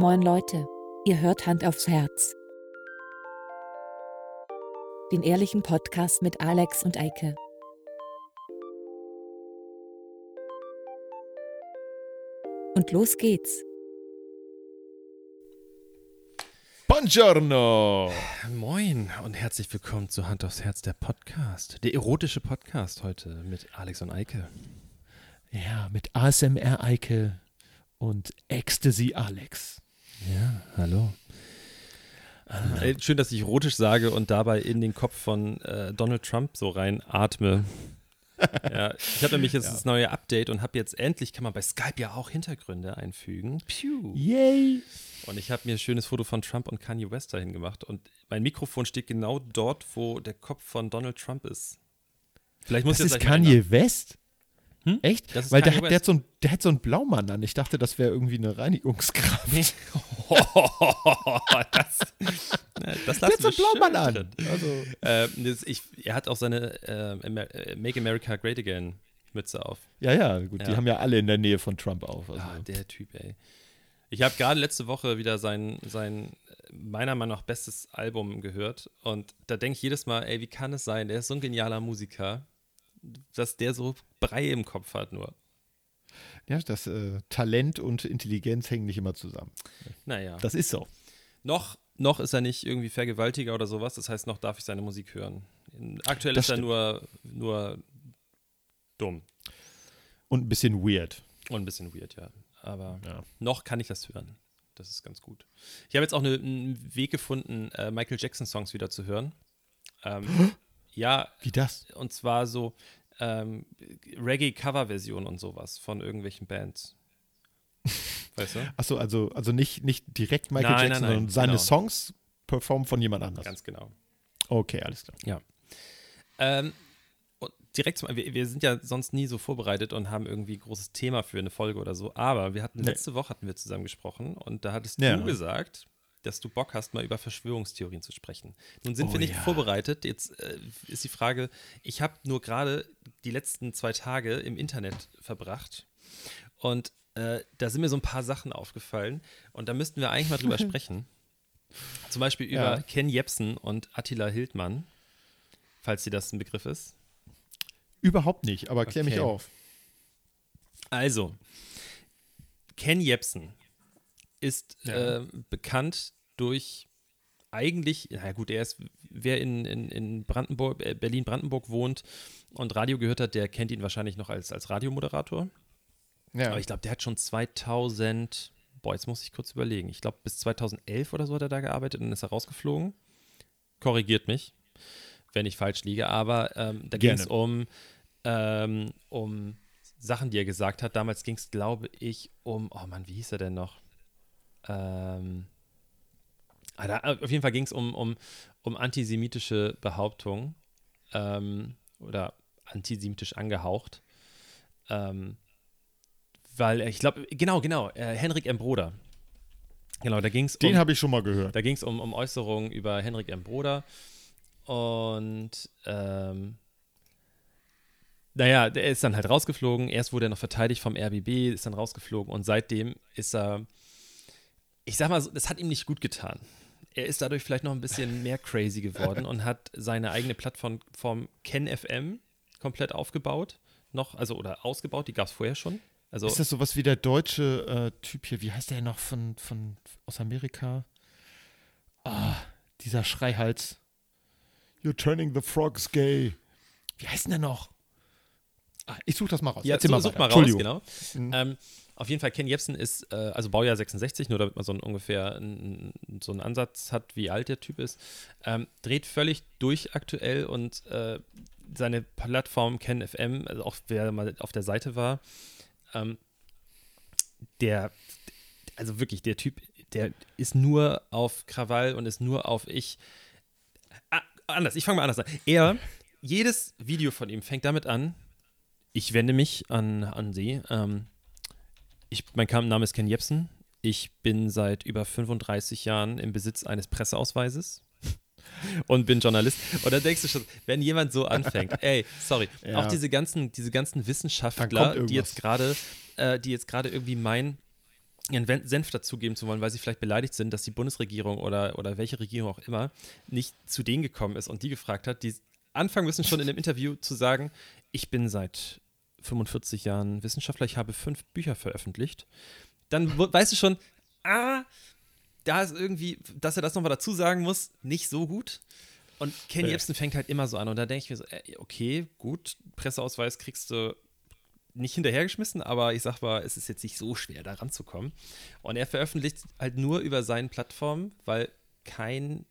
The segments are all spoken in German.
Moin Leute, ihr hört Hand aufs Herz. Den ehrlichen Podcast mit Alex und Eike. Und los geht's. Buongiorno! Moin und herzlich willkommen zu Hand aufs Herz, der Podcast. Der erotische Podcast heute mit Alex und Eike. Ja, mit ASMR Eike und Ecstasy Alex. Ja, hallo. Äh, schön, dass ich erotisch sage und dabei in den Kopf von äh, Donald Trump so rein atme. ja, ich habe nämlich jetzt Ja. das neue Update und habe jetzt endlich, kann man bei Skype ja auch Hintergründe einfügen. Piu. Yay! Und ich habe mir ein schönes Foto von Trump und Kanye West dahin gemacht. Und mein Mikrofon steht genau dort, wo der Kopf von Donald Trump ist. Vielleicht muss Das ich ist Kanye West? Hm? Echt? Weil der, hat, der, hat so ein, der hat so einen Blaumann an. Ich dachte, das wäre irgendwie eine Reinigungskraft. Nee. das, Der das hat lassen so einen Blaumann an. Also, Ähm, das, ich, er hat auch seine äh, Amer äh, Make America Great Again Mütze auf. ja, ja, gut. Die Ja. haben ja alle in der Nähe von Trump auf. Also. Ah, der Typ, ey. Ich habe gerade letzte Woche wieder sein, sein meiner Meinung nach bestes Album gehört und da denke ich jedes Mal, ey, wie kann es sein, der ist so ein genialer Musiker, dass der so Brei im Kopf hat nur. ja, das äh, Talent und Intelligenz hängen nicht immer zusammen. Naja. Das ist so. Noch, noch ist er nicht irgendwie Vergewaltiger oder sowas, das heißt, noch darf ich seine Musik hören. Aktuell Das ist er nur, nur dumm. Und ein bisschen weird. Und ein bisschen weird, ja. Aber Ja. noch kann ich das hören. Das ist ganz gut. Ich habe jetzt auch eine, einen Weg gefunden, äh, Michael Jackson-Songs wieder zu hören. Ähm, ja, Wie das? und zwar so ähm, Reggae-Cover-Versionen und sowas von irgendwelchen Bands. Weißt du? Achso, also, also nicht, nicht direkt Michael Nein, Jackson, nein, nein, sondern seine genau. Songs performt von jemand anders. Ganz genau. Okay, alles klar. Ähm, und direkt zum, wir, wir sind ja sonst nie so vorbereitet und haben irgendwie ein großes Thema für eine Folge oder so, aber wir hatten Nee. letzte Woche hatten wir zusammen gesprochen und da hattest Ja. du gesagt, dass du Bock hast, mal über Verschwörungstheorien zu sprechen. Nun sind Oh wir nicht ja. vorbereitet. Jetzt äh, ist die Frage, ich habe nur gerade die letzten zwei Tage im Internet verbracht und äh, da sind mir so ein paar Sachen aufgefallen und da müssten wir eigentlich mal drüber sprechen. Zum Beispiel über Ja. Ken Jebsen und Attila Hildmann, falls dir das ein Begriff ist. Überhaupt nicht, aber klär mich Okay. auf. Also, Ken Jebsen ist Ja. ähm, bekannt durch eigentlich, na gut, er ist, wer in, in, in Brandenburg, äh, Berlin-Brandenburg wohnt und Radio gehört hat, der kennt ihn wahrscheinlich noch als, als Radiomoderator. Ja. Aber ich glaube, der hat schon 2000, boah, jetzt muss ich kurz überlegen. Ich glaube, bis 2011 oder so hat er da gearbeitet und ist er rausgeflogen. Korrigiert mich, wenn ich falsch liege. Aber ähm, da ging es um, ähm, um Sachen, die er gesagt hat. Damals ging es, glaube ich, um, oh Mann, wie hieß er denn noch? Ähm, ah, da, auf jeden Fall ging es um, um, um antisemitische Behauptungen ähm, oder antisemitisch angehaucht. Ähm, weil äh, ich glaube, genau, genau, äh, Henrik M. Broder. Genau, da ging es Den um, habe ich schon mal gehört. da ging's um, um Äußerungen über Henrik M. Broder. Und ähm, naja, der ist dann halt rausgeflogen. Erst wurde er noch verteidigt vom RBB, ist dann rausgeflogen und seitdem ist er, ich sag mal, so, das hat ihm nicht gut getan. Er ist dadurch vielleicht noch ein bisschen mehr crazy geworden und hat seine eigene Plattform Form KenFM komplett aufgebaut. Noch, also oder ausgebaut, die gab es vorher schon. Also, Ist das sowas wie der deutsche äh, Typ hier? Wie heißt der noch von, von aus Amerika? Ah, dieser Schreihals. You're turning the frogs gay. Wie heißt denn der noch? Ah, ich suche das mal raus. Ja, Erzähl so, such mal raus, genau. Mhm. Ähm, auf jeden Fall, Ken Jebsen ist, äh, also Baujahr 66, nur damit man so ein, ungefähr einen, so einen Ansatz hat, wie alt der Typ ist. Ähm, dreht völlig durch aktuell und äh, seine Plattform Ken FM, also auch wer mal auf der Seite war, ähm, der, also wirklich, der Typ, der ist nur auf Krawall und ist nur auf ich. Ah, anders, ich fange mal anders an. Er, jedes Video von ihm fängt damit an, ich wende mich an, an Sie. Ähm, ich, mein Name ist Ken Jebsen. Ich bin seit über 35 Jahren im Besitz eines Presseausweises und bin Journalist. Und dann denkst du schon, wenn jemand so anfängt, ey, sorry, Ja. auch diese ganzen, diese ganzen Wissenschaftler, die jetzt gerade, äh, die jetzt gerade irgendwie meinen, ihren Senf dazugeben zu wollen, weil sie vielleicht beleidigt sind, dass die Bundesregierung oder, oder welche Regierung auch immer nicht zu denen gekommen ist und die gefragt hat, die anfangen müssen schon in dem Interview zu sagen, ich bin seit 45 Jahren Wissenschaftler, ich habe fünf Bücher veröffentlicht, dann weißt du schon, ah, da ist irgendwie, dass er das nochmal dazu sagen muss, nicht so gut. Und Ken äh. Jebsen fängt halt immer so an und da denke ich mir so, okay, gut, Presseausweis kriegst du nicht hinterhergeschmissen, aber ich sag mal, es ist jetzt nicht so schwer, da ranzukommen. Und er veröffentlicht halt nur über seinen Plattformen, weil kein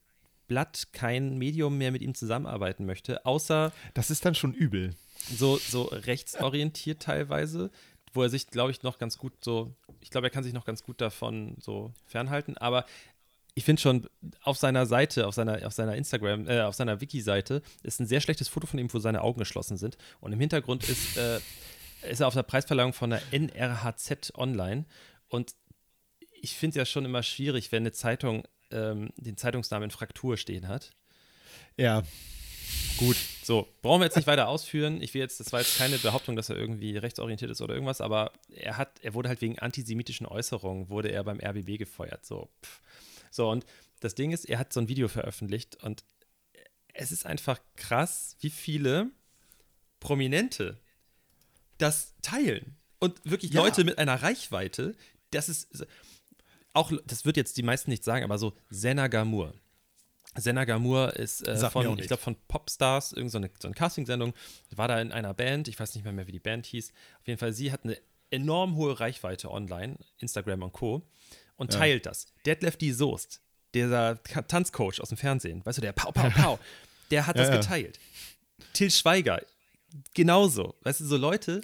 Blatt, kein Medium mehr mit ihm zusammenarbeiten möchte, außer. Das ist dann schon übel. So, so rechtsorientiert teilweise, wo er sich, glaube ich, noch ganz gut so. Ich glaube, er kann sich noch ganz gut davon so fernhalten, aber ich finde schon auf seiner Seite, auf seiner, auf seiner Instagram, äh, auf seiner Wiki-Seite ist ein sehr schlechtes Foto von ihm, wo seine Augen geschlossen sind. Und im Hintergrund ist, äh, ist er auf der Preisverleihung von der NRHZ online. Und ich finde es ja schon immer schwierig, wenn eine Zeitung ähm, den Zeitungsnamen Fraktur stehen hat. Ja. Gut, so, brauchen wir jetzt nicht weiter ausführen. Ich will jetzt, das war jetzt keine Behauptung, dass er irgendwie rechtsorientiert ist oder irgendwas, aber er hat, er wurde halt wegen antisemitischen Äußerungen, wurde er beim RBB gefeuert. So, pff. so, und das Ding ist, er hat so ein Video veröffentlicht und es ist einfach krass, wie viele Prominente das teilen. Und wirklich ja. Leute mit einer Reichweite, das ist auch, das wird jetzt die meisten nicht sagen, aber so Senna Gamur. Senna Gamur ist äh, von, ich glaube, von Popstars, irgendeine so so eine Castingsendung, war da in einer Band, ich weiß nicht mehr, mehr, wie die Band hieß. Auf jeden Fall, sie hat eine enorm hohe Reichweite online, Instagram und Co. und ja. teilt das. Detlef D. Soest, dieser Tanzcoach aus dem Fernsehen, weißt du, der Pau, Pau, Pau, der hat das ja, geteilt. Till Schweiger, genauso. Weißt du, so Leute,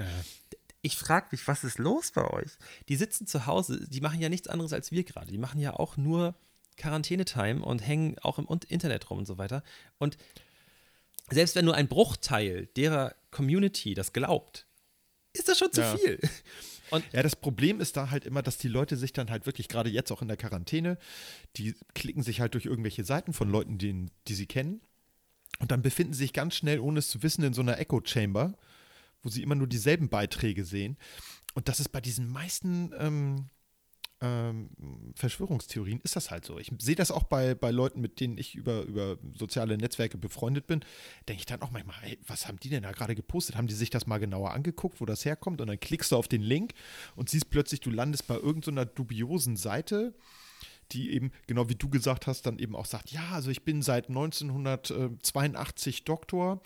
ich frage mich, was ist los bei euch? Die sitzen zu Hause, die machen ja nichts anderes als wir gerade. Die machen ja auch nur Quarantänetime und hängen auch im Internet rum und so weiter. Und selbst wenn nur ein Bruchteil derer Community das glaubt, ist das schon zu ja. viel. Und ja, das Problem ist da halt immer, dass die Leute sich dann halt wirklich, gerade jetzt auch in der Quarantäne, die klicken sich halt durch irgendwelche Seiten von Leuten, die, die sie kennen. Und dann befinden sie sich ganz schnell, ohne es zu wissen, in so einer Echo-Chamber wo sie immer nur dieselben Beiträge sehen. Und das ist bei diesen meisten ähm, ähm, Verschwörungstheorien ist das halt so. Ich sehe das auch bei, bei Leuten, mit denen ich über, über soziale Netzwerke befreundet bin. Denke ich dann auch manchmal, hey, was haben die denn da gerade gepostet? Haben die sich das mal genauer angeguckt, wo das herkommt? Und dann klickst du auf den Link und siehst plötzlich, du landest bei irgendeiner so dubiosen Seite die eben, genau wie du gesagt hast, dann eben auch sagt, ja, also ich bin seit 1982 Doktor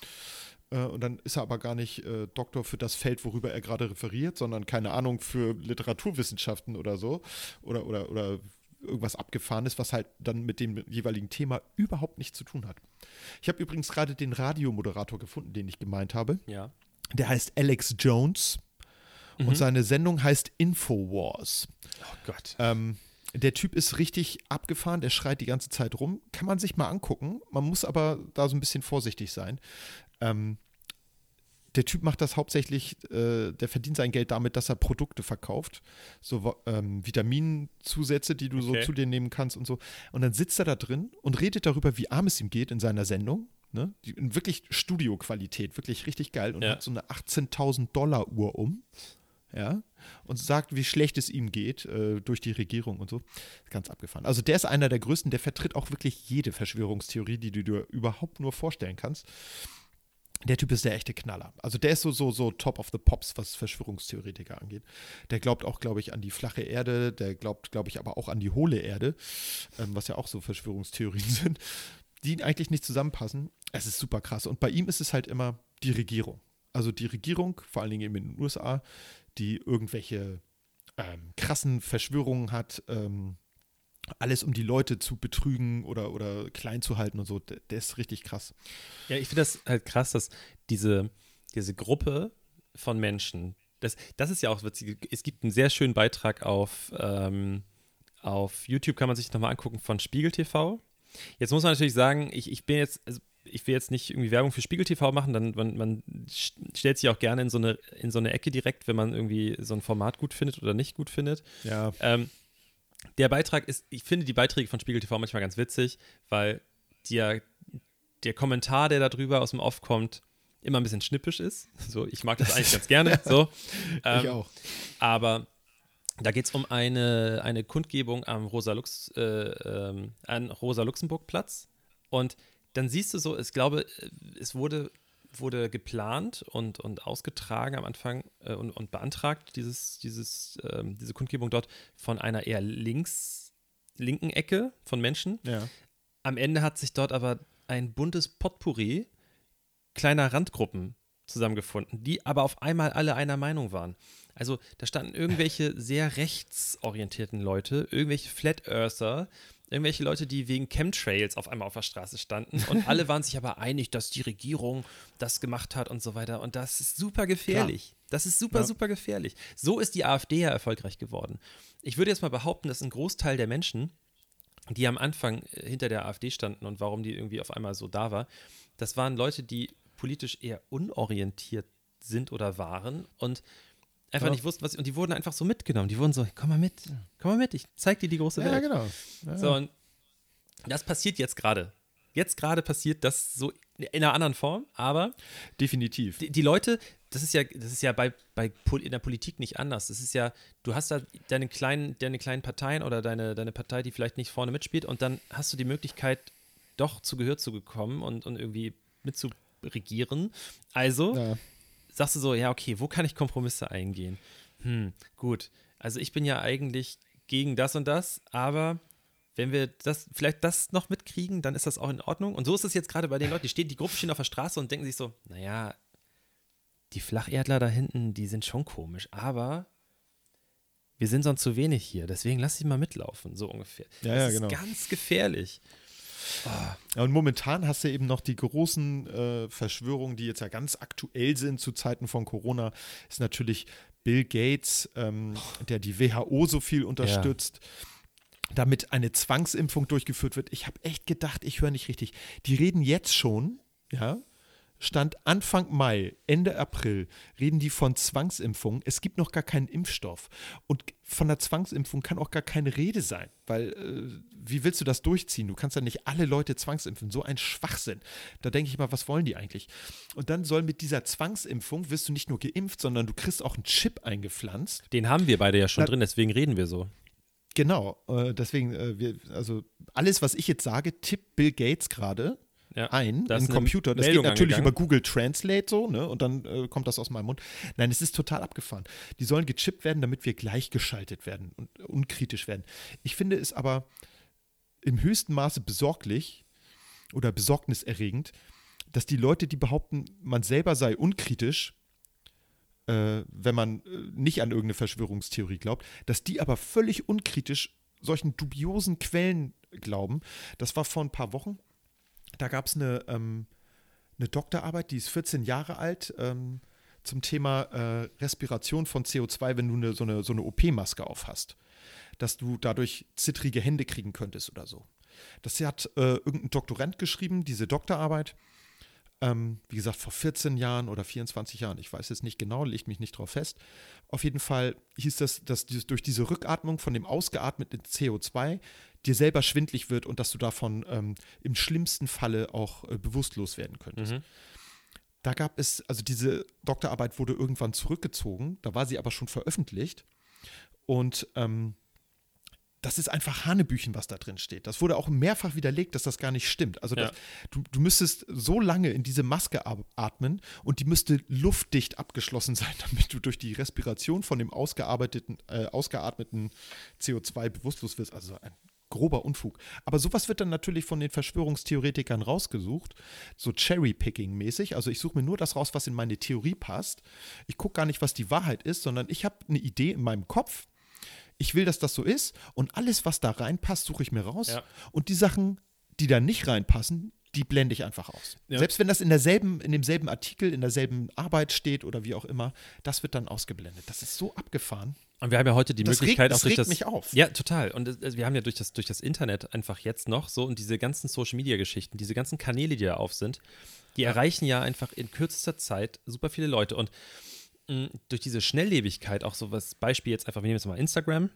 äh, und dann ist er aber gar nicht äh, Doktor für das Feld, worüber er gerade referiert, sondern keine Ahnung für Literaturwissenschaften oder so. Oder, oder, oder irgendwas abgefahrenes, was halt dann mit dem jeweiligen Thema überhaupt nichts zu tun hat. Ich habe übrigens gerade den Radiomoderator gefunden, den ich gemeint habe. Ja. Der heißt Alex Jones mhm. und seine Sendung heißt Infowars. Oh Gott. Ähm, der Typ ist richtig abgefahren, der schreit die ganze Zeit rum. Kann man sich mal angucken. Man muss aber da so ein bisschen vorsichtig sein. Ähm, der Typ macht das hauptsächlich, äh, der verdient sein Geld damit, dass er Produkte verkauft. So ähm, Vitaminzusätze, die du okay. so zu dir nehmen kannst und so. Und dann sitzt er da drin und redet darüber, wie arm es ihm geht in seiner Sendung. Ne? Die, wirklich Studioqualität, wirklich richtig geil. Und ja. hat so eine 18.000 Dollar Uhr um. Ja. Und sagt, wie schlecht es ihm geht äh, durch die Regierung und so. Ganz abgefahren. Also der ist einer der größten, der vertritt auch wirklich jede Verschwörungstheorie, die du dir überhaupt nur vorstellen kannst der Typ ist der echte Knaller. Also der ist so, so, so top of the pops, was Verschwörungstheoretiker angeht. Der glaubt auch, glaube ich, an die flache Erde, der glaubt, glaube ich, aber auch an die hohle Erde, ähm, was ja auch so Verschwörungstheorien sind, die eigentlich nicht zusammenpassen. Es ist super krass. Und bei ihm ist es halt immer die Regierung. Also die Regierung, vor allen Dingen eben in den USA, die irgendwelche ähm, krassen Verschwörungen hat, ähm, alles um die Leute zu betrügen oder, oder klein zu halten und so, der, der ist richtig krass. Ja, ich finde das halt krass, dass diese, diese Gruppe von Menschen, das, das ist ja auch witzig, es gibt einen sehr schönen Beitrag auf, ähm, auf YouTube, kann man sich nochmal angucken, von Spiegel TV. Jetzt muss man natürlich sagen, ich, ich bin jetzt, also ich will jetzt nicht irgendwie Werbung für Spiegel TV machen, dann man, man stellt sich auch gerne in so, eine, in so eine Ecke direkt, wenn man irgendwie so ein Format gut findet oder nicht gut findet. Ja. Ähm, der Beitrag ist, ich finde die Beiträge von Spiegel TV manchmal ganz witzig, weil der, der Kommentar, der da drüber aus dem Off kommt, immer ein bisschen schnippisch ist. So, ich mag das eigentlich ganz gerne. So. Ähm, ich auch. Aber Da geht es um eine, eine Kundgebung am Rosa-Lux, äh, ähm, an Rosa-Luxemburg-Platz. Und dann siehst du so, ich glaube, es wurde, wurde geplant und, und ausgetragen am Anfang äh, und, und beantragt, dieses, dieses, ähm, diese Kundgebung dort von einer eher links, linken Ecke von Menschen. Ja. Am Ende hat sich dort aber ein buntes Potpourri kleiner Randgruppen zusammengefunden, die aber auf einmal alle einer Meinung waren. Also da standen irgendwelche sehr rechtsorientierten Leute, irgendwelche Flat Earther, irgendwelche Leute, die wegen Chemtrails auf einmal auf der Straße standen und alle waren sich aber einig, dass die Regierung das gemacht hat und so weiter und das ist super gefährlich. Klar. Das ist super, ja. super gefährlich. So ist die AfD ja erfolgreich geworden. Ich würde jetzt mal behaupten, dass ein Großteil der Menschen, die am Anfang äh, hinter der AfD standen und warum die irgendwie auf einmal so da war, das waren Leute, die politisch eher unorientiert sind oder waren und einfach ja. nicht wussten, was und die wurden einfach so mitgenommen. Die wurden so, komm mal mit, komm mal mit, ich zeig dir die große Welt. Ja, genau. Ja. So, und das passiert jetzt gerade. Jetzt gerade passiert das so in einer anderen Form, aber definitiv. Die, die, Leute, das ist ja, das ist ja bei, bei in der Politik nicht anders. Das ist ja, du hast da deine kleinen, deine kleinen Parteien oder deine, deine Partei, die vielleicht nicht vorne mitspielt, und dann hast du die Möglichkeit, doch zu Gehör zu bekommen und, und irgendwie mitzuregieren. Also ja sagst du so, ja, okay, wo kann ich Kompromisse eingehen? Hm, gut. Also ich bin ja eigentlich gegen das und das, aber wenn wir das, vielleicht das noch mitkriegen, dann ist das auch in Ordnung. Und so ist es jetzt gerade bei den Leuten, die stehen, die Gruppe stehen auf der Straße und denken sich so, naja, die Flacherdler da hinten, die sind schon komisch, aber wir sind sonst zu wenig hier, deswegen lass sie mal mitlaufen, so ungefähr. Ja, das ja, ist genau. ganz gefährlich. Ja, und momentan hast du eben noch die großen äh, Verschwörungen, die jetzt ja ganz aktuell sind zu Zeiten von Corona, ist natürlich Bill Gates, ähm, der die WHO so viel unterstützt. Ja damit eine Zwangsimpfung durchgeführt wird. Ich habe echt gedacht, ich höre nicht richtig. Die reden jetzt schon, ja, Stand Anfang Mai, Ende April, reden die von Zwangsimpfungen. Es gibt noch gar keinen Impfstoff. Und von der Zwangsimpfung kann auch gar keine Rede sein. Weil, äh, wie willst du das durchziehen? Du kannst ja nicht alle Leute zwangsimpfen. So ein Schwachsinn. Da denke ich mal, was wollen die eigentlich? Und dann soll mit dieser Zwangsimpfung, wirst du nicht nur geimpft, sondern du kriegst auch einen Chip eingepflanzt. Den haben wir beide ja schon Na, drin, deswegen reden wir so. Genau, äh, deswegen, äh, wir, also alles, was ich jetzt sage, tippt Bill Gates gerade ja, ein im Computer. Das Meldung geht natürlich über Google Translate so, ne? Und dann äh, kommt das aus meinem Mund. Nein, es ist total abgefahren. Die sollen gechippt werden, damit wir gleichgeschaltet werden und unkritisch werden. Ich finde es aber im höchsten Maße besorglich oder besorgniserregend, dass die Leute, die behaupten, man selber sei unkritisch, äh, wenn man äh, nicht an irgendeine Verschwörungstheorie glaubt, dass die aber völlig unkritisch solchen dubiosen Quellen glauben. Das war vor ein paar Wochen da gab es eine, ähm, eine Doktorarbeit, die ist 14 Jahre alt, ähm, zum Thema äh, Respiration von CO2, wenn du eine, so eine, so eine OP-Maske auf hast. Dass du dadurch zittrige Hände kriegen könntest oder so. Das hat äh, irgendein Doktorand geschrieben, diese Doktorarbeit. Ähm, wie gesagt, vor 14 Jahren oder 24 Jahren, ich weiß jetzt nicht genau, legt mich nicht drauf fest. Auf jeden Fall hieß das, dass durch diese Rückatmung von dem ausgeatmeten CO2 dir selber schwindlig wird und dass du davon ähm, im schlimmsten Falle auch äh, bewusstlos werden könntest. Mhm. Da gab es, also diese Doktorarbeit wurde irgendwann zurückgezogen, da war sie aber schon veröffentlicht. Und ähm, das ist einfach Hanebüchen, was da drin steht. Das wurde auch mehrfach widerlegt, dass das gar nicht stimmt. Also das, du, du müsstest so lange in diese Maske atmen und die müsste luftdicht abgeschlossen sein, damit du durch die Respiration von dem ausgearbeiteten, äh, ausgeatmeten CO2 bewusstlos wirst. Also ein grober Unfug. Aber sowas wird dann natürlich von den Verschwörungstheoretikern rausgesucht, so Cherry-Picking-mäßig. Also ich suche mir nur das raus, was in meine Theorie passt. Ich gucke gar nicht, was die Wahrheit ist, sondern ich habe eine Idee in meinem Kopf. Ich will, dass das so ist und alles, was da reinpasst, suche ich mir raus. Ja. Und die Sachen, die da nicht reinpassen, die blende ich einfach aus. Ja. Selbst wenn das in derselben, in demselben Artikel, in derselben Arbeit steht oder wie auch immer, das wird dann ausgeblendet. Das ist so abgefahren. Und wir haben ja heute die das Möglichkeit regt, auch durch das. mich auf. Ja, total. Und wir haben ja durch das, durch das Internet einfach jetzt noch so und diese ganzen Social Media Geschichten, diese ganzen Kanäle, die da auf sind, die ja. erreichen ja einfach in kürzester Zeit super viele Leute. Und mh, mm, durch diese Schnelllebigkeit, auch so was Beispiel jetzt einfach, wir nehmen jetzt mal Instagram,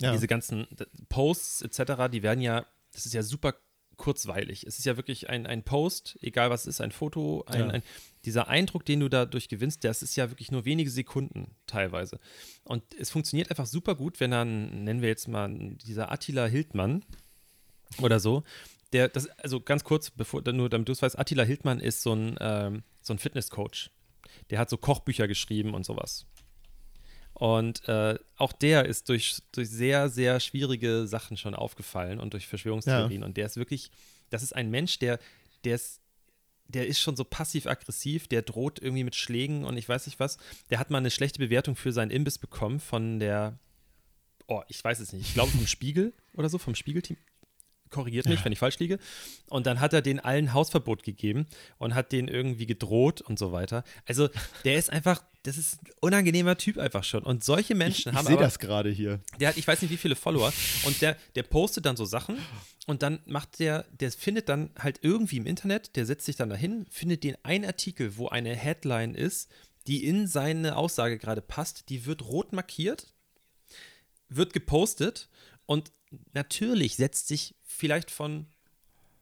ja. diese ganzen Posts etc., die werden ja, das ist ja super kurzweilig. Es ist ja wirklich ein, ein Post, egal was es ist, ein Foto, ein, Ja. ein, dieser Eindruck, den du dadurch gewinnst, das ist ja wirklich nur wenige Sekunden teilweise. Und es funktioniert einfach super gut, wenn dann, nennen wir jetzt mal dieser Attila Hildmann oder so, der, das, also ganz kurz, bevor, nur damit du es weißt, Attila Hildmann ist so ein, ähm, so ein Fitnesscoach. Der hat so Kochbücher geschrieben und sowas. Und äh, auch der ist durch, durch sehr, sehr schwierige Sachen schon aufgefallen und durch Verschwörungstheorien. Und der ist wirklich, das ist ein Mensch, der, der ist, der ist schon so passiv-aggressiv, der droht irgendwie mit Schlägen und ich weiß nicht was. Der hat mal eine schlechte Bewertung für seinen Imbiss bekommen von der, oh, ich weiß es nicht, ich glaube vom Spiegel oder so, vom Spiegelteam. Korrigiert mich, wenn ich falsch liege. Und dann hat er den allen Hausverbot gegeben und hat den irgendwie gedroht und so weiter. Also der ist einfach, das ist ein unangenehmer Typ einfach schon. Und solche Menschen Ich haben sehe aber, das gerade hier. der hat, ich weiß nicht wie viele Follower und der, der postet dann so Sachen und dann macht der, der findet dann halt irgendwie im Internet, der setzt sich dann dahin, findet den einen Artikel, wo eine Headline ist, die in seine Aussage gerade passt, die wird rot markiert, wird gepostet und natürlich setzt sich vielleicht von,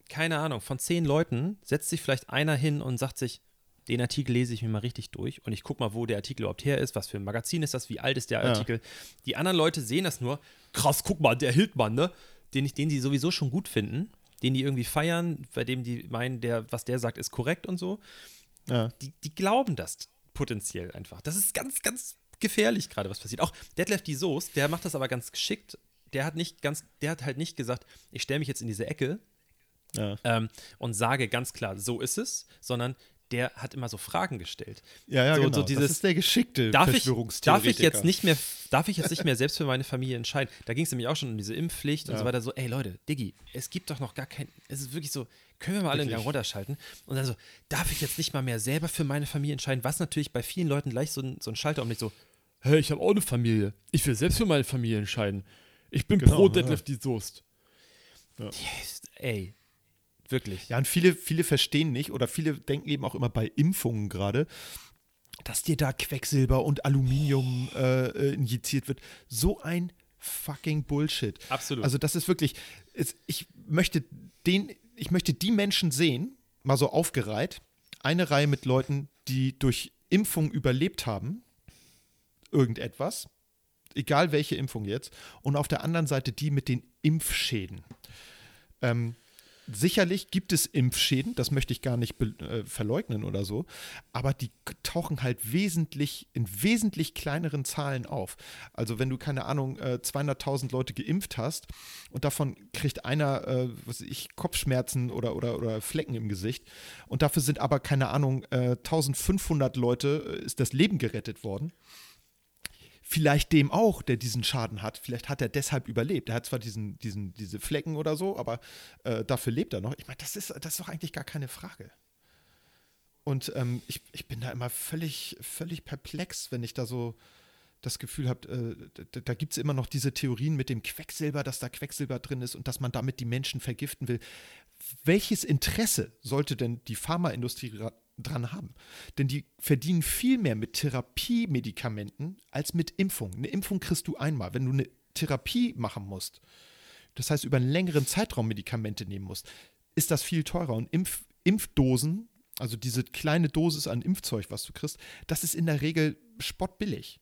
keine Ahnung, von zehn Leuten, setzt sich vielleicht einer hin und sagt sich, den Artikel lese ich mir mal richtig durch und ich gucke mal, wo der Artikel überhaupt her ist, was für ein Magazin ist das, wie alt ist der Ja. Artikel. Die anderen Leute sehen das nur, krass, guck mal, der Hildmann, ne? Den, ich- den die sowieso schon gut finden, den die irgendwie feiern, bei dem die meinen, der, was der sagt, ist korrekt und so. Ja. Die, die glauben das potenziell einfach. Das ist ganz, ganz gefährlich gerade, was passiert. Auch Detlef die Soße, der macht das aber ganz geschickt. Der hat nicht ganz, der hat halt nicht gesagt, ich stelle mich jetzt in diese Ecke Ja. ähm, und sage ganz klar, so ist es, sondern der hat immer so Fragen gestellt. Ja, ja, So- genau. so dieses- das ist der geschickte Darf ich, darf ich Verschwörungstheoretiker. jetzt nicht mehr, darf ich jetzt nicht mehr selbst für meine Familie entscheiden? Da ging es nämlich auch schon um diese Impfpflicht und Ja. so weiter. So, ey Leute, Diggi, es gibt doch noch gar kein, es ist wirklich so, können wir mal alle einen Gang Wirklich. runterschalten? Und dann so, darf ich jetzt nicht mal mehr selber für meine Familie entscheiden? Was natürlich bei vielen Leuten gleich so ein, so ein Schalter um nicht so, hey, ich habe auch eine Familie. Ich will selbst für meine Familie entscheiden. Ich bin Genau, pro ja. Deadlift die Soest. Yes, ey, wirklich. Ja, und viele, viele verstehen nicht oder viele denken eben auch immer bei Impfungen gerade, dass dir da Quecksilber und Aluminium äh, äh, injiziert wird. So ein fucking Bullshit. Absolut. Also das ist wirklich, es, ich möchte den, ich möchte die Menschen sehen, mal so aufgereiht, eine Reihe mit Leuten, die durch Impfung überlebt haben, irgendetwas, egal welche Impfung jetzt, und auf der anderen Seite die mit den Impfschäden. Ähm, sicherlich gibt es Impfschäden, das möchte ich gar nicht äh, verleugnen oder so, aber die tauchen halt wesentlich, in wesentlich kleineren Zahlen auf. Also wenn du, keine Ahnung, äh, 200.000 Leute geimpft hast und davon kriegt einer, äh, was ich, Kopfschmerzen oder, oder, oder Flecken im Gesicht und dafür sind aber, keine Ahnung, äh, 1500 Leute, äh, ist das Leben gerettet worden vielleicht dem auch, der diesen Schaden hat, vielleicht hat er deshalb überlebt. Er hat zwar diesen, diesen, diese Flecken oder so, aber äh, dafür lebt er noch. Ich meine, das ist, das ist doch eigentlich gar keine Frage. Und ähm, ich, ich bin da immer völlig, völlig perplex, wenn ich da so das Gefühl habe, äh, da, da gibt es immer noch diese Theorien mit dem Quecksilber, dass da Quecksilber drin ist und dass man damit die Menschen vergiften will. Welches Interesse sollte denn die Pharmaindustrie dran haben? Denn die verdienen viel mehr mit Therapiemedikamenten als mit Impfung. Eine Impfung kriegst du einmal. Wenn du eine Therapie machen musst, das heißt über einen längeren Zeitraum Medikamente nehmen musst, ist das viel teurer. Und Impf Impfdosen, also diese kleine Dosis an Impfzeug, was du kriegst, das ist in der Regel spottbillig.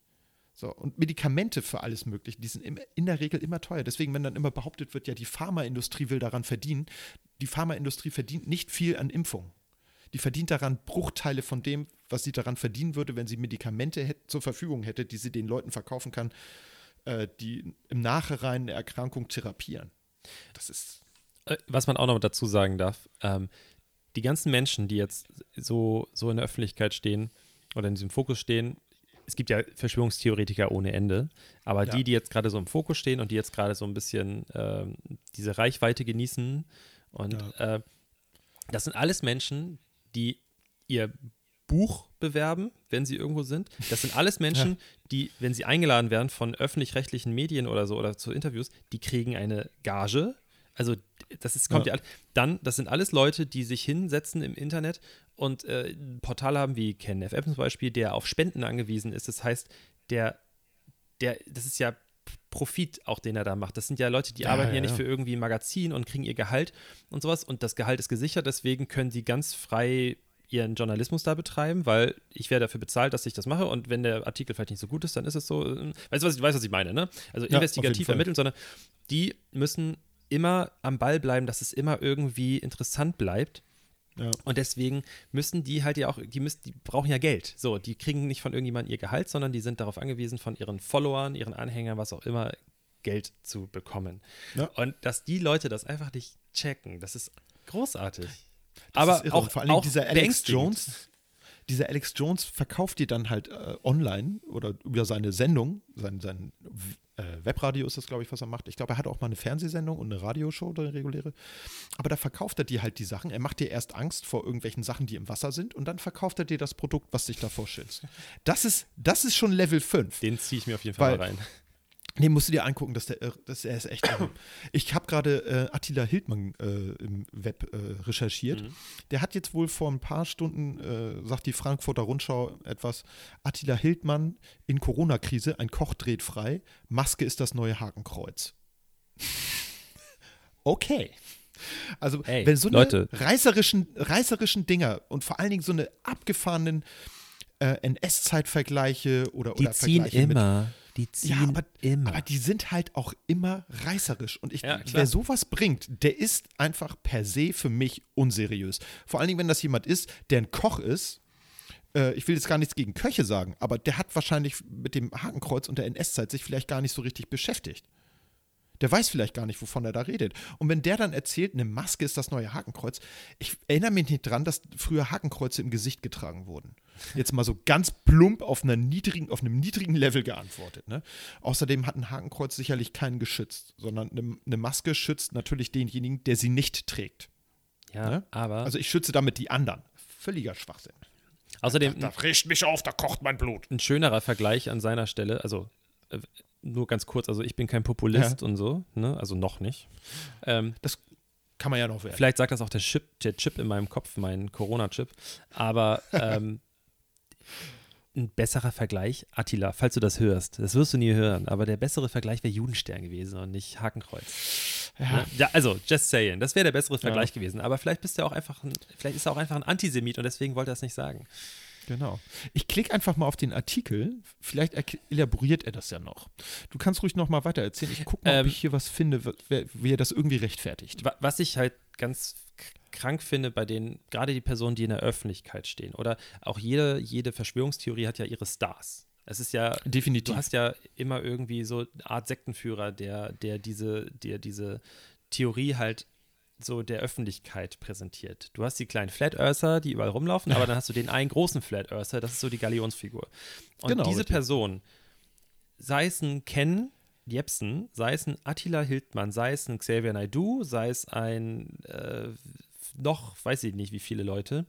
So, und Medikamente für alles Mögliche, die sind in der Regel immer teuer. Deswegen, wenn dann immer behauptet wird, ja, die Pharmaindustrie will daran verdienen, die Pharmaindustrie verdient nicht viel an Impfungen. Die verdient daran Bruchteile von dem, was sie daran verdienen würde, wenn sie Medikamente hätt, zur Verfügung hätte, die sie den Leuten verkaufen kann, äh, die im Nachhinein eine Erkrankung therapieren. Das ist. Äh, Was man auch noch dazu sagen darf, ähm, die ganzen Menschen, die jetzt so, so in der Öffentlichkeit stehen oder in diesem Fokus stehen, es gibt ja Verschwörungstheoretiker ohne Ende, aber Ja. die, die jetzt gerade so im Fokus stehen und die jetzt gerade so ein bisschen ähm, diese Reichweite genießen und äh, das sind alles Menschen, die ihr Buch bewerben, wenn sie irgendwo sind. Das sind alles Menschen, die, wenn sie eingeladen werden von öffentlich-rechtlichen Medien oder so oder zu Interviews, die kriegen eine Gage. Also das ist, kommt ja, Ja. dann, das sind alles Leute, die sich hinsetzen im Internet und äh, ein Portal haben wie KenFM zum Beispiel, der auf Spenden angewiesen ist. Das heißt, der, der, das ist ja Profit auch, den er da macht. Das sind ja Leute, die Ja, arbeiten ja, ja, nicht für irgendwie ein Magazin und kriegen ihr Gehalt und sowas. Und das Gehalt ist gesichert, deswegen können sie ganz frei ihren Journalismus da betreiben, weil ich werde dafür bezahlt, dass ich das mache. Und wenn der Artikel vielleicht nicht so gut ist, dann ist es so. äh, Weißt du, was ich, weißt, was ich meine, ne? Also investigativ ermitteln, sondern die müssen immer am Ball bleiben, dass es immer irgendwie interessant bleibt. Ja. Und deswegen müssen die halt ja auch, die müssen, die brauchen ja Geld. So, die kriegen nicht von irgendjemandem ihr Gehalt, sondern die sind darauf angewiesen, von ihren Followern, ihren Anhängern, was auch immer, Geld zu bekommen. Ja. Und dass die Leute das einfach nicht checken, das ist großartig. Das Aber ist auch, vor allem auch dieser Alex. Jones, dieser Alex Jones verkauft dir dann halt äh, online oder über seine Sendung, sein, sein Webradio ist das, glaube ich, was er macht. Ich glaube, er hat auch mal eine Fernsehsendung und eine Radioshow, eine reguläre. Aber da verkauft er dir halt die Sachen. Er macht dir erst Angst vor irgendwelchen Sachen, die im Wasser sind und dann verkauft er dir das Produkt, was dich davor schützt. Das ist, das ist schon Level 5. Den ziehe ich mir auf jeden Fall rein. Nee, musst du dir angucken, dass der, irre- das, er ist echt. Ich habe gerade äh, Attila Hildmann äh, im Web äh, recherchiert. Mhm. Der hat jetzt wohl vor ein paar Stunden, äh, sagt die Frankfurter Rundschau etwas, Attila Hildmann in Corona-Krise, ein Koch dreht frei, Maske ist das neue Hakenkreuz. Okay. Also, Ey, wenn so eine Leute. reißerischen, reißerischen Dinger und vor allen Dingen so eine abgefahrenen äh, NS-Zeitvergleiche oder, oder Vergleiche mit die ja, aber, aber die sind halt auch immer reißerisch. Und ich, Ja, wer sowas bringt, der ist einfach per se für mich unseriös. Vor allen Dingen, wenn das jemand ist, der ein Koch ist. Äh, ich will jetzt gar nichts gegen Köche sagen, aber der hat wahrscheinlich mit dem Hakenkreuz und der NS-Zeit sich vielleicht gar nicht so richtig beschäftigt. Der weiß vielleicht gar nicht, wovon er da redet. Und wenn der dann erzählt, eine Maske ist das neue Hakenkreuz, ich erinnere mich nicht dran, dass früher Hakenkreuze im Gesicht getragen wurden. Jetzt mal so ganz plump auf, einer niedrigen, auf einem niedrigen Level geantwortet. Ne? Außerdem hat ein Hakenkreuz sicherlich keinen geschützt, sondern eine, eine Maske schützt natürlich denjenigen, der sie nicht trägt. Ja, ne? aber Also ich schütze damit die anderen. Völliger Schwachsinn. außerdem Da riecht mich auf, da kocht mein Blut. ein schönerer Vergleich an seiner Stelle, also äh, nur ganz kurz, also ich bin kein Populist und so, ne? also noch nicht. Ähm, Das kann man ja noch werden. vielleicht sagt das auch der Chip, der Chip in meinem Kopf, mein Corona-Chip, aber ähm, ein besserer Vergleich, Attila, falls du das hörst, das wirst du nie hören, aber der bessere Vergleich wäre Judenstern gewesen und nicht Hakenkreuz. Ne? Ja, also, just saying, das wäre der bessere Vergleich gewesen, aber vielleicht bist du auch einfach ein, vielleicht ist er auch einfach ein Antisemit und deswegen wollte er es nicht sagen. Genau. Ich klicke einfach mal auf den Artikel. Vielleicht elaboriert er das ja noch. Du kannst ruhig noch mal weiter erzählen. Ich gucke mal, Ähm, ob ich hier was finde, wie er das irgendwie rechtfertigt. Wa- Was ich halt ganz krank finde bei den, gerade die Personen, die in der Öffentlichkeit stehen, oder auch jede, jede Verschwörungstheorie hat ja ihre Stars. Es ist ja, Definitiv. du hast ja immer irgendwie so eine Art Sektenführer, der, der diese, der diese Theorie halt so der Öffentlichkeit präsentiert. Du hast die kleinen Flat Earther, die überall rumlaufen, aber dann hast du den einen großen Flat Earther, das ist so die Galionsfigur. Und Genau, diese richtig. Person, sei es ein Ken Jepsen, sei es ein Attila Hildmann, sei es ein Xavier Naidoo, sei es ein äh, noch, weiß ich nicht, wie viele Leute,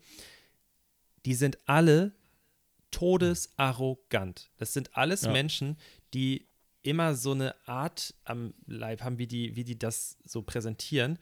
die sind alle todesarrogant. Das sind alles Ja. Menschen, die immer so eine Art am Leib haben, wie die, wie die das so präsentieren,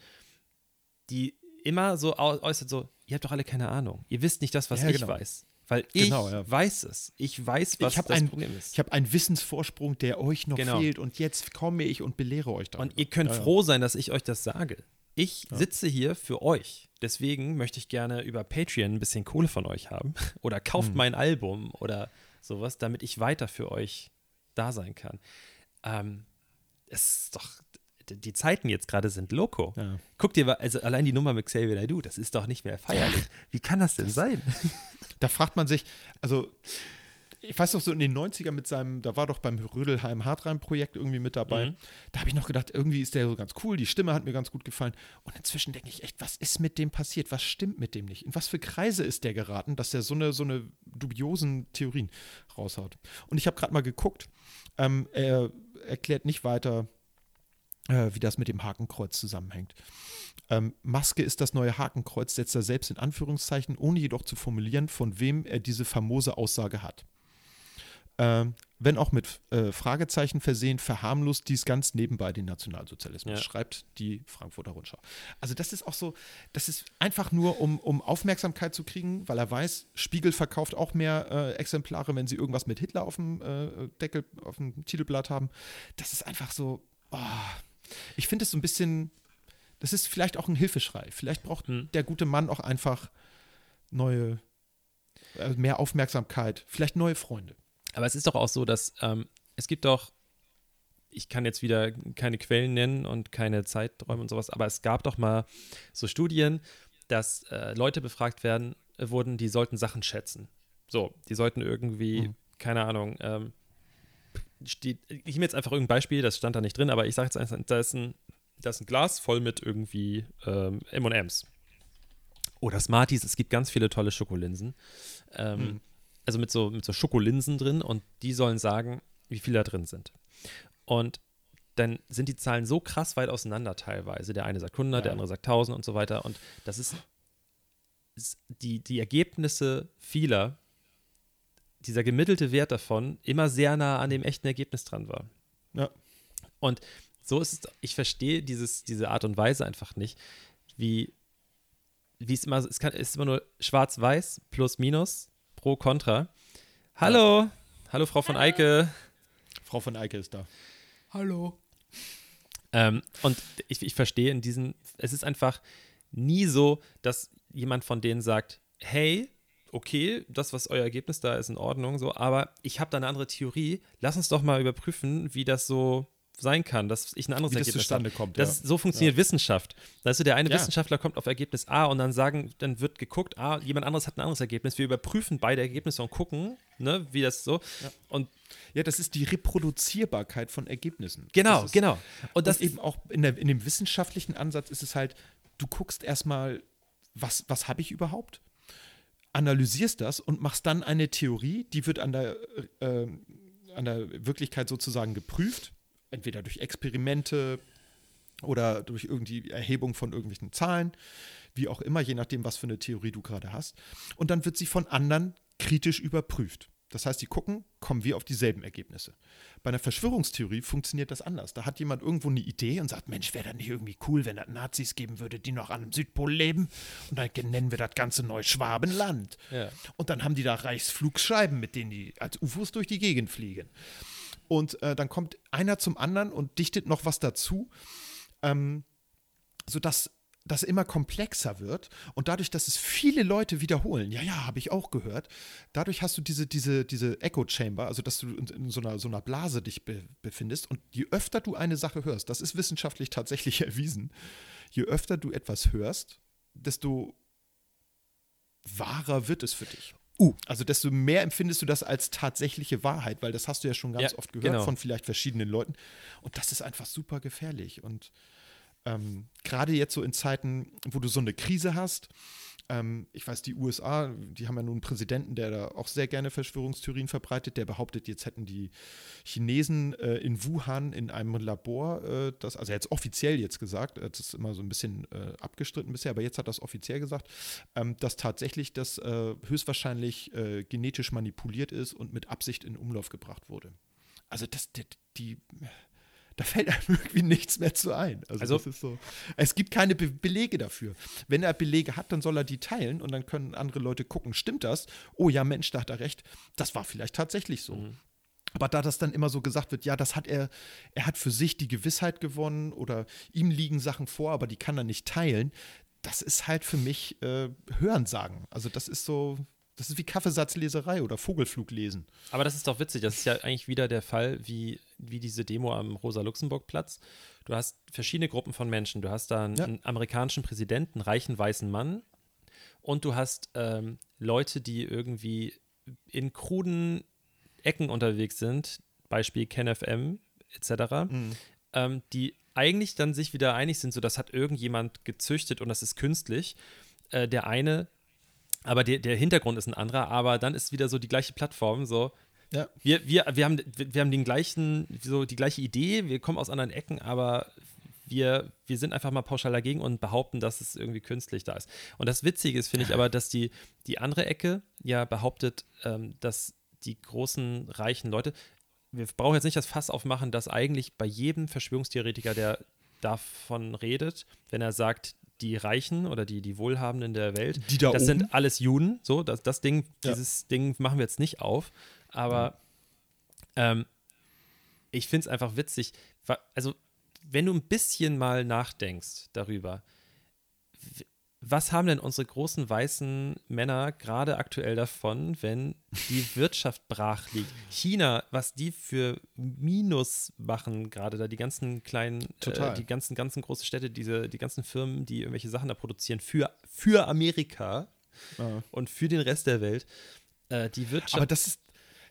die immer so äußert, so, ihr habt doch alle keine Ahnung. Ihr wisst nicht das, was Ja, ich genau. weiß. Weil Genau, ich ja. weiß es. Ich weiß, was ich habe das ein, Problem ist. ich hab einen Wissensvorsprung, der euch noch Genau. fehlt. Und jetzt komme ich und belehre euch darüber. Und ihr könnt Ja, froh sein, dass ich euch das sage. Ich sitze hier für euch. Deswegen möchte ich gerne über Patreon ein bisschen Kohle von euch haben. Oder Hm. kauft mein Album oder sowas, damit ich weiter für euch da sein kann. Ähm, es ist doch, die Zeiten jetzt gerade sind loco. Ja. Guck dir, mal- also allein die Nummer mit Xavier Naidoo, das ist doch nicht mehr feierlich. Wie kann das denn sein? Da fragt man sich, also ich weiß doch so in den 90er mit seinem, da war doch beim Rödelheim Hartreim-Projekt irgendwie mit dabei. Mhm. Da habe ich noch gedacht, irgendwie ist der so ganz cool, die Stimme hat mir ganz gut gefallen. Und inzwischen denke ich echt, was ist mit dem passiert? Was stimmt mit dem nicht? In was für Kreise ist der geraten, dass der so eine, so eine dubiosen Theorien raushaut? Und ich habe gerade mal geguckt, ähm, er erklärt nicht weiter, äh, wie das mit dem Hakenkreuz zusammenhängt. Ähm, Maske ist das neue Hakenkreuz, setzt er selbst in Anführungszeichen, ohne jedoch zu formulieren, von wem er diese famose Aussage hat. ähm, wenn auch mit äh, Fragezeichen versehen, verharmlost dies ganz nebenbei den Nationalsozialismus, Ja. schreibt die Frankfurter Rundschau. Also das ist auch so, das ist einfach nur, um, um Aufmerksamkeit zu kriegen, weil er weiß, Spiegel verkauft auch mehr äh, Exemplare, wenn sie irgendwas mit Hitler auf dem äh, Deckel, auf dem Titelblatt haben. Das ist einfach so, oh, ich finde es so ein bisschen, das ist vielleicht auch ein Hilfeschrei. Vielleicht braucht Hm. der gute Mann auch einfach neue, äh, mehr Aufmerksamkeit, vielleicht neue Freunde. Aber es ist doch auch so, dass ähm, es gibt doch, ich kann jetzt wieder keine Quellen nennen und keine Zeiträume und sowas, aber es gab doch mal so Studien, dass äh, Leute befragt werden, äh, wurden, die sollten Sachen schätzen. So, die sollten irgendwie, Mhm. keine Ahnung, ähm, steht, ich nehme jetzt einfach irgendein Beispiel, das stand da nicht drin, aber ich sage jetzt einfach, da ist ein, da ist ein Glas voll mit irgendwie ähm, M&M's. Oder Smarties, es gibt ganz viele tolle Schokolinsen. Ähm, Mhm. Also mit so, mit so Schokolinsen drin und die sollen sagen, wie viel da drin sind. Und dann sind die Zahlen so krass weit auseinander teilweise. Der eine sagt 100, der Ja. andere sagt 1000 und so weiter. Und das ist, ist die, die Ergebnisse vieler, dieser gemittelte Wert davon, immer sehr nah an dem echten Ergebnis dran war. Ja. Und so ist es, ich verstehe dieses, diese Art und Weise einfach nicht, wie, wie es immer, es kann, es ist immer nur schwarz-weiß plus minus pro kontra. Hallo, hallo Frau von Eike. Frau von Eike ist da. Ähm, und ich, ich verstehe in diesen, es ist einfach nie so, dass jemand von denen sagt, hey, okay, das, was euer Ergebnis da ist, in Ordnung, so, aber ich habe da eine andere Theorie. Lass uns doch mal überprüfen, wie das so sein kann, dass ich ein anderes Wie das Ergebnis zustande habe. kommt, Das, ja. So funktioniert Wissenschaft. Weißt du, der eine Ja. Wissenschaftler kommt auf Ergebnis A und dann sagen, dann wird geguckt, ah, jemand anderes hat ein anderes Ergebnis. Wir überprüfen beide Ergebnisse und gucken, ne, wie das so. Und Ja, das ist die Reproduzierbarkeit von Ergebnissen. genau, das ist, genau. Und Und das eben auch in, der, in dem wissenschaftlichen Ansatz ist es halt, du guckst erstmal, was, was habe ich überhaupt? Analysierst das und machst dann eine Theorie, die wird an der, äh, an der Wirklichkeit sozusagen geprüft, entweder durch Experimente oder durch irgendwie Erhebung von irgendwelchen Zahlen, wie auch immer, je nachdem, was für eine Theorie du gerade hast. Und dann wird sie von anderen kritisch überprüft. Das heißt, die gucken, kommen wir auf dieselben Ergebnisse. Bei einer Verschwörungstheorie funktioniert das anders. Da hat jemand irgendwo eine Idee und sagt, Mensch, wäre das nicht irgendwie cool, wenn es Nazis geben würde, die noch an dem Südpol leben? Und dann nennen wir das Ganze Neuschwabenland. Ja. Und dann haben die da Reichsflugscheiben, mit denen die als UFOs durch die Gegend fliegen. Und äh, dann kommt einer zum anderen und dichtet noch was dazu, ähm, sodass das immer komplexer wird und dadurch, dass es viele Leute wiederholen, ja, ja, habe ich auch gehört, dadurch hast du diese, diese, diese Echo Chamber, also dass du in, in so, einer, so einer Blase dich be befindest und je öfter du eine Sache hörst, das ist wissenschaftlich tatsächlich erwiesen, je öfter du etwas hörst, desto wahrer wird es für dich. Uh. Also desto mehr empfindest du das als tatsächliche Wahrheit, weil das hast du ja schon ganz Ja, oft gehört genau. von vielleicht verschiedenen Leuten. Und das ist einfach super gefährlich. Und ähm, gerade jetzt so in Zeiten, wo du so eine Krise hast, ähm, ich weiß, die USA, die haben ja nun einen Präsidenten, der da auch sehr gerne Verschwörungstheorien verbreitet, der behauptet, jetzt hätten die Chinesen äh, in Wuhan in einem Labor, äh, das, also er hat es offiziell jetzt gesagt, das ist immer so ein bisschen äh, abgestritten bisher, aber jetzt hat er das offiziell gesagt, ähm, dass tatsächlich das äh, höchstwahrscheinlich äh, genetisch manipuliert ist und mit Absicht in Umlauf gebracht wurde. Also das, die, die da fällt einem irgendwie nichts mehr zu ein. Also, Also- das ist so. Es gibt keine Be Belege dafür. Wenn er Belege hat, dann soll er die teilen und dann können andere Leute gucken, stimmt das? Oh ja, Mensch, da hat er recht. Das war vielleicht tatsächlich so. Mhm. Aber da das dann immer so gesagt wird, ja, das hat er, er hat für sich die Gewissheit gewonnen oder ihm liegen Sachen vor, aber die kann er nicht teilen, das ist halt für mich äh, Hörensagen. Also das ist so, das ist wie Kaffeesatzleserei oder Vogelfluglesen. Aber das ist doch witzig. Das ist ja eigentlich wieder der Fall wie, wie diese Demo am Rosa-Luxemburg-Platz. Du hast verschiedene Gruppen von Menschen. Du hast da einen, Ja. einen amerikanischen Präsidenten, einen reichen weißen Mann. Und du hast ähm, Leute, die irgendwie in kruden Ecken unterwegs sind. Beispiel KenFM etc. Ähm, die eigentlich dann sich wieder einig sind, so das hat irgendjemand gezüchtet und das ist künstlich. Äh, der eine aber der, der Hintergrund ist ein anderer, aber dann ist wieder so die gleiche Plattform, so, Ja. wir, wir, wir, haben, wir haben den gleichen, so die gleiche Idee, wir kommen aus anderen Ecken, aber wir, wir sind einfach mal pauschal dagegen und behaupten, dass es irgendwie künstlich da ist. Und das Witzige ist, finde ich aber, dass die, die andere Ecke ja behauptet, ähm, dass die großen, reichen Leute. Wir brauchen jetzt nicht das Fass aufmachen, dass eigentlich bei jedem Verschwörungstheoretiker, der davon redet, wenn er sagt, die Reichen oder die, die Wohlhabenden der Welt, Die da das oben? sind alles Juden. So, das, das Ding, Ja. dieses Ding machen wir jetzt nicht auf. Aber ähm, ich finde es einfach witzig. Also, wenn du ein bisschen mal nachdenkst darüber, was haben denn unsere großen weißen Männer gerade aktuell davon, wenn die Wirtschaft brach liegt? China, was die für Minus machen, gerade da die ganzen kleinen, Total. Äh, die ganzen, ganzen großen Städte, diese, die ganzen Firmen, die irgendwelche Sachen da produzieren für, für Amerika Ja. und für den Rest der Welt. Äh, die Wirtschaft. Aber das ist,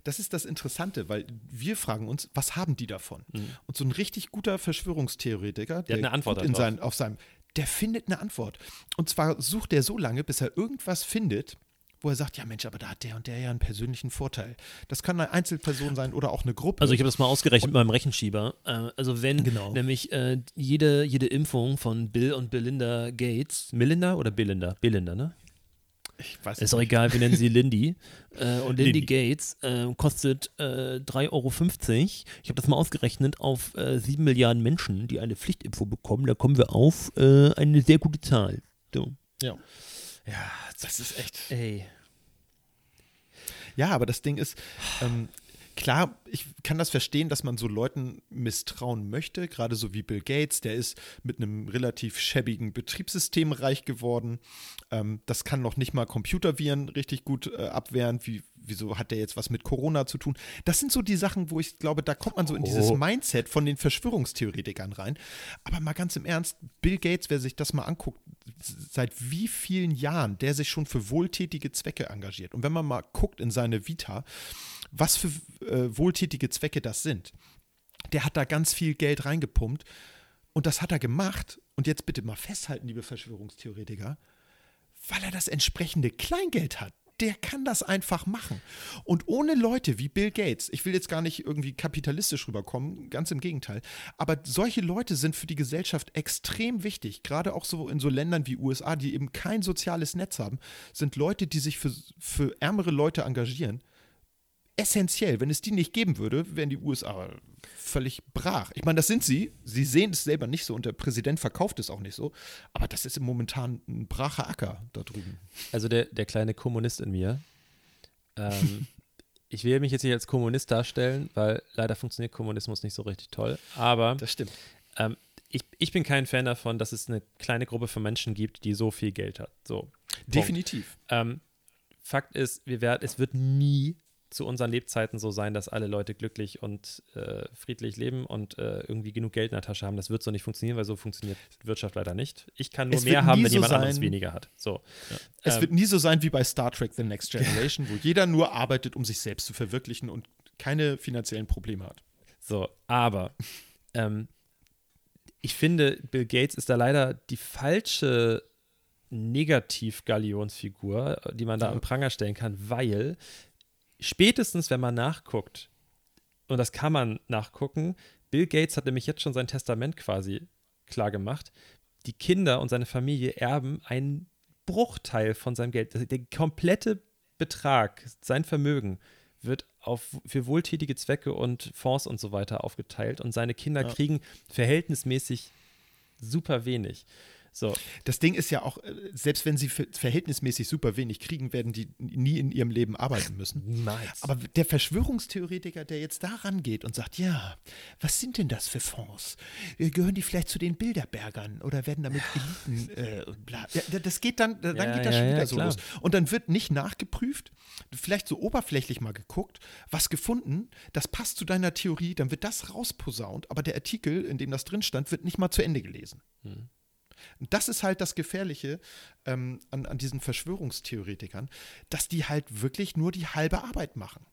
das ist das Interessante, weil wir fragen uns, was haben die davon? Und so ein richtig guter Verschwörungstheoretiker, der, Mhm. eine Antwort in darauf. sein, auf seinem, der findet eine Antwort. Und zwar sucht er so lange, bis er irgendwas findet, wo er sagt, ja Mensch, aber da hat der und der ja einen persönlichen Vorteil. Das kann eine Einzelperson sein oder auch eine Gruppe. Also ich habe das mal ausgerechnet mit meinem Rechenschieber. Äh, also wenn Genau. nämlich äh, jede, jede Impfung von Bill und Belinda Gates, Melinda oder Belinda? Belinda, ne? Ich weiß ist auch egal, wir nennen sie Lindy, äh, und Lindy Lindy. Gates äh, kostet äh, 3,50 Euro. Ich habe das mal ausgerechnet auf äh, 7 Milliarden Menschen, die eine Pflichtimpfung bekommen. Da kommen wir auf äh, eine sehr gute Zahl. So. Ja. Ja, Das ist echt. ey. Ja, aber das Ding ist, ähm, klar, ich kann das verstehen, dass man so Leuten misstrauen möchte, gerade so wie Bill Gates, der ist mit einem relativ schäbigen Betriebssystem reich geworden. Ähm, das kann noch nicht mal Computerviren richtig gut äh, abwehren. Wie, wieso hat der jetzt was mit Corona zu tun? Das sind so die Sachen, wo ich glaube, da kommt man so in dieses Oh. Mindset von den Verschwörungstheoretikern rein. Aber mal ganz im Ernst, Bill Gates, wer sich das mal anguckt, seit wie vielen Jahren der sich schon für wohltätige Zwecke engagiert. Und wenn man mal guckt in seine Vita, was für äh, wohltätige Zwecke das sind, der hat da ganz viel Geld reingepumpt und das hat er gemacht. Und jetzt bitte mal festhalten, liebe Verschwörungstheoretiker, weil er das entsprechende Kleingeld hat. Der kann das einfach machen. Und ohne Leute wie Bill Gates, ich will jetzt gar nicht irgendwie kapitalistisch rüberkommen, ganz im Gegenteil, aber solche Leute sind für die Gesellschaft extrem wichtig. Gerade auch so in so Ländern wie USA, die eben kein soziales Netz haben, sind Leute, die sich für, für ärmere Leute engagieren, essentiell. Wenn es die nicht geben würde, wären die USA völlig brach. Ich meine, das sind sie. Sie sehen es selber nicht so und der Präsident verkauft es auch nicht so. Aber das ist im momentan ein bracher Acker da drüben. Also der, der kleine Kommunist in mir. Ähm, ich will mich jetzt nicht als Kommunist darstellen, weil leider funktioniert Kommunismus nicht so richtig toll. Aber Das stimmt. ähm, ich, ich bin kein Fan davon, dass es eine kleine Gruppe von Menschen gibt, die so viel Geld hat. So. Definitiv. Ähm, Fakt ist, wir werden, es wird nie zu unseren Lebzeiten so sein, dass alle Leute glücklich und äh, friedlich leben und äh, irgendwie genug Geld in der Tasche haben. Das wird so nicht funktionieren, weil so funktioniert Wirtschaft leider nicht. Ich kann nur Es mehr haben, wenn so jemand anderes sein- weniger hat. So. Es Ähm, wird nie so sein wie bei Star Trek The Next Generation, wo jeder nur arbeitet, um sich selbst zu verwirklichen und keine finanziellen Probleme hat. So, aber ähm, ich finde, Bill Gates ist da leider die falsche Negativ-Galionsfigur, die man da Ja. am Pranger stellen kann, weil spätestens, wenn man nachguckt, und das kann man nachgucken, Bill Gates hat nämlich jetzt schon sein Testament quasi klar gemacht, die Kinder und seine Familie erben einen Bruchteil von seinem Geld. Der komplette Betrag, sein Vermögen, wird auf, für wohltätige Zwecke und Fonds und so weiter aufgeteilt und seine Kinder Ja. kriegen verhältnismäßig super wenig. So, Das Ding ist ja auch, äh, selbst wenn sie ver- verhältnismäßig super wenig kriegen, werden die nie in ihrem Leben arbeiten müssen. niemals. Aber der Verschwörungstheoretiker, der jetzt da rangeht und sagt, ja, was sind denn das für Fonds? Äh, Gehören die vielleicht zu den Bilderbergern oder werden damit Eliten äh, bla. Ja, das geht dann, dann Ja, geht das ja, schon wieder so klar. los. Und dann wird nicht nachgeprüft, vielleicht so oberflächlich mal geguckt, was gefunden, das passt zu deiner Theorie, dann wird das rausposaunt, aber der Artikel, in dem das drin stand, wird nicht mal zu Ende gelesen. Hm. Und das ist halt das Gefährliche ähm, an, an diesen Verschwörungstheoretikern, dass die halt wirklich nur die halbe Arbeit machen.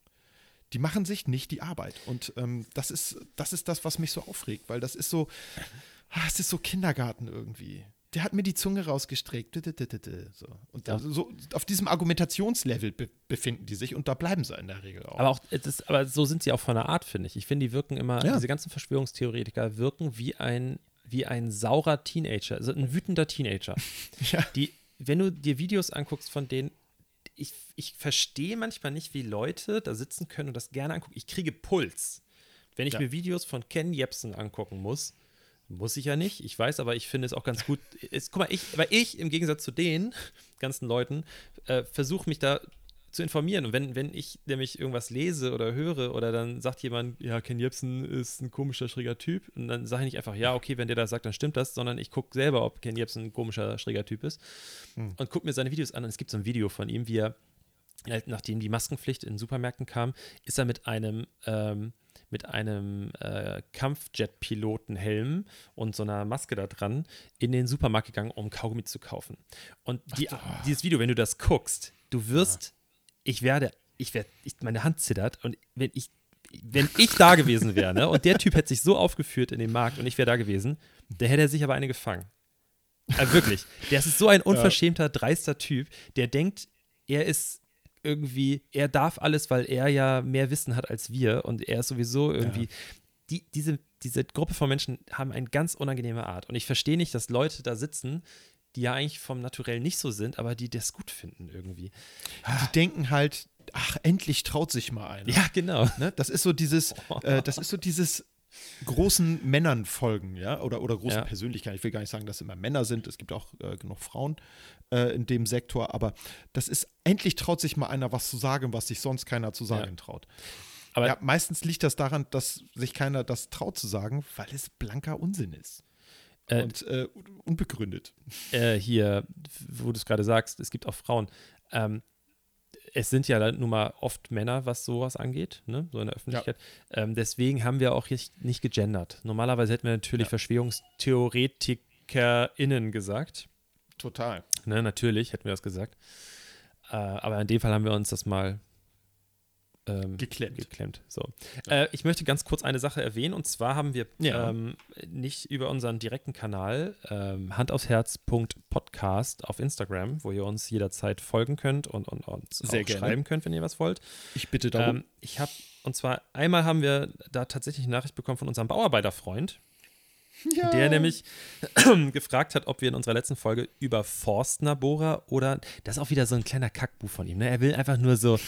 Die machen sich nicht die Arbeit. Und ähm, das, ist, das ist das, was mich so aufregt, weil das ist so, ah, es ist so Kindergarten irgendwie. Der hat mir die Zunge rausgestreckt. So. Und Ja. so auf diesem Argumentationslevel be befinden die sich und da bleiben sie in der Regel auch. Aber auch, ist, aber so sind sie auch von der Art, finde ich. Ich finde, die wirken immer, Ja. diese ganzen Verschwörungstheoretiker wirken wie ein, wie ein saurer Teenager, also ein wütender Teenager. Ja. Die, wenn du dir Videos anguckst von denen, ich, ich verstehe manchmal nicht, wie Leute da sitzen können und das gerne angucken. Ich kriege Puls. Wenn ich Ja. mir Videos von Ken Jebsen angucken muss, muss ich ja nicht. Ich weiß, aber ich finde es auch ganz gut. Es, guck mal, ich, weil ich im Gegensatz zu den ganzen Leuten äh, versuche mich da zu informieren. Und wenn, wenn ich nämlich irgendwas lese oder höre oder dann sagt jemand, ja, Ken Jebsen ist ein komischer, schräger Typ, und dann sage ich nicht einfach, ja, okay, wenn der das sagt, dann stimmt das, sondern ich gucke selber, ob Ken Jebsen ein komischer, schräger Typ ist und gucke mir seine Videos an. Und es gibt so ein Video von ihm, wie er, halt, nachdem die Maskenpflicht in Supermärkten kam, ist er mit einem, ähm, mit einem äh, Kampfjet-Pilotenhelm und so einer Maske da dran in den Supermarkt gegangen, um Kaugummi zu kaufen. Und die, dieses Video, wenn du das guckst, du wirst, ich werde, ich werde, ich, meine Hand zittert und wenn ich, wenn ich da gewesen wäre, ne, und der Typ hätte sich so aufgeführt in dem Markt und ich wäre da gewesen, der hätte er sich aber eine gefangen. Also wirklich, der ist so ein unverschämter, dreister Typ, der denkt, er ist irgendwie, er darf alles, weil er ja mehr Wissen hat als wir und er ist sowieso irgendwie. Die, diese, diese Gruppe von Menschen haben eine ganz unangenehme Art. Und ich verstehe nicht, dass Leute da sitzen, die ja eigentlich vom Naturell nicht so sind, aber die das gut finden irgendwie. Die denken halt, ach, endlich traut sich mal einer. Ja, genau. Ne? Das ist so dieses, äh, das ist so dieses großen Männern folgen, ja, oder, oder großen Ja. Persönlichkeiten. Ich will gar nicht sagen, dass es immer Männer sind. Es gibt auch äh, genug Frauen äh, in dem Sektor, aber das ist, endlich traut sich mal einer was zu sagen, was sich sonst keiner zu sagen Ja. traut. Aber- ja, meistens liegt das daran, dass sich keiner das traut zu sagen, weil es blanker Unsinn ist. Äh, und äh, unbegründet. äh, hier, wo du es gerade sagst, es gibt auch Frauen. Ähm, es sind ja nun mal oft Männer, was sowas angeht, ne? so in der Öffentlichkeit. Ähm, deswegen haben wir auch nicht, nicht gegendert. Normalerweise hätten wir natürlich VerschwörungstheoretikerInnen gesagt. Total. Ne? Natürlich hätten wir das gesagt. Äh, aber in dem Fall haben wir uns das mal ähm, Geklemmt. geklemmt. So. Äh, ich möchte ganz kurz eine Sache erwähnen und zwar haben wir Ja. ähm, nicht über unseren direkten Kanal ähm, handaufsherz.podcast auf Instagram, wo ihr uns jederzeit folgen könnt und, und uns Sehr auch gerne. schreiben könnt, wenn ihr was wollt. Ich bitte darum. Ähm, ich habe, und zwar einmal haben wir da tatsächlich eine Nachricht bekommen von unserem Bauarbeiterfreund, ja. der nämlich gefragt hat, ob wir in unserer letzten Folge über Forstnerbohrer oder das ist auch wieder so ein kleiner Kackbuch von ihm. Ne? Er will einfach nur so,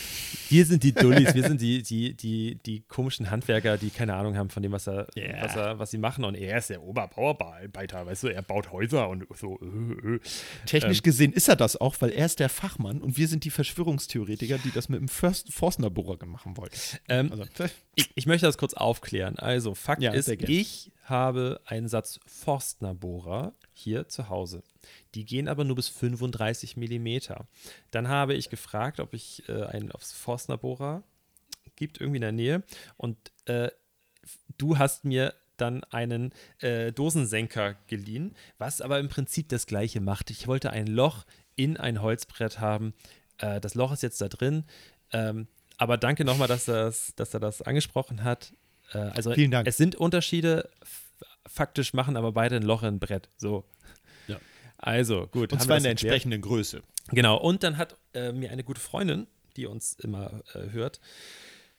wir sind die Dullis, wir sind die, die, die, die komischen Handwerker, die keine Ahnung haben von dem, was er, Ja. was er, was sie machen. Und er ist der Oberbauarbeiter, weißt du, er baut Häuser und so. Äh, äh. Technisch gesehen ist er das auch, weil er ist der Fachmann und wir sind die Verschwörungstheoretiker, die das mit dem First Forstner-Bohrer machen wollten. Ähm, Also, ich, ich möchte das kurz aufklären. Also, Fakt Ja, ist, ich habe einen Satz Forstnerbohrer hier zu Hause. Die gehen aber nur bis 35 Millimeter. Dann habe ich gefragt, ob ich äh, einen aufs Forstnerbohrer gibt, irgendwie in der Nähe. Und äh, du hast mir dann einen äh, Dosensenker geliehen, was aber im Prinzip das gleiche macht. Ich wollte ein Loch in ein Holzbrett haben. Äh, das Loch ist jetzt da drin. Ähm, aber danke nochmal, dass, das- dass er das angesprochen hat. Äh, also Vielen Dank. es sind Unterschiede. Faktisch machen aber beide ein Loch in ein Brett. So. Ja. Also, gut. und zwar in der entsprechenden Größe. Genau, und dann hat äh, mir eine gute Freundin, die uns immer äh, hört,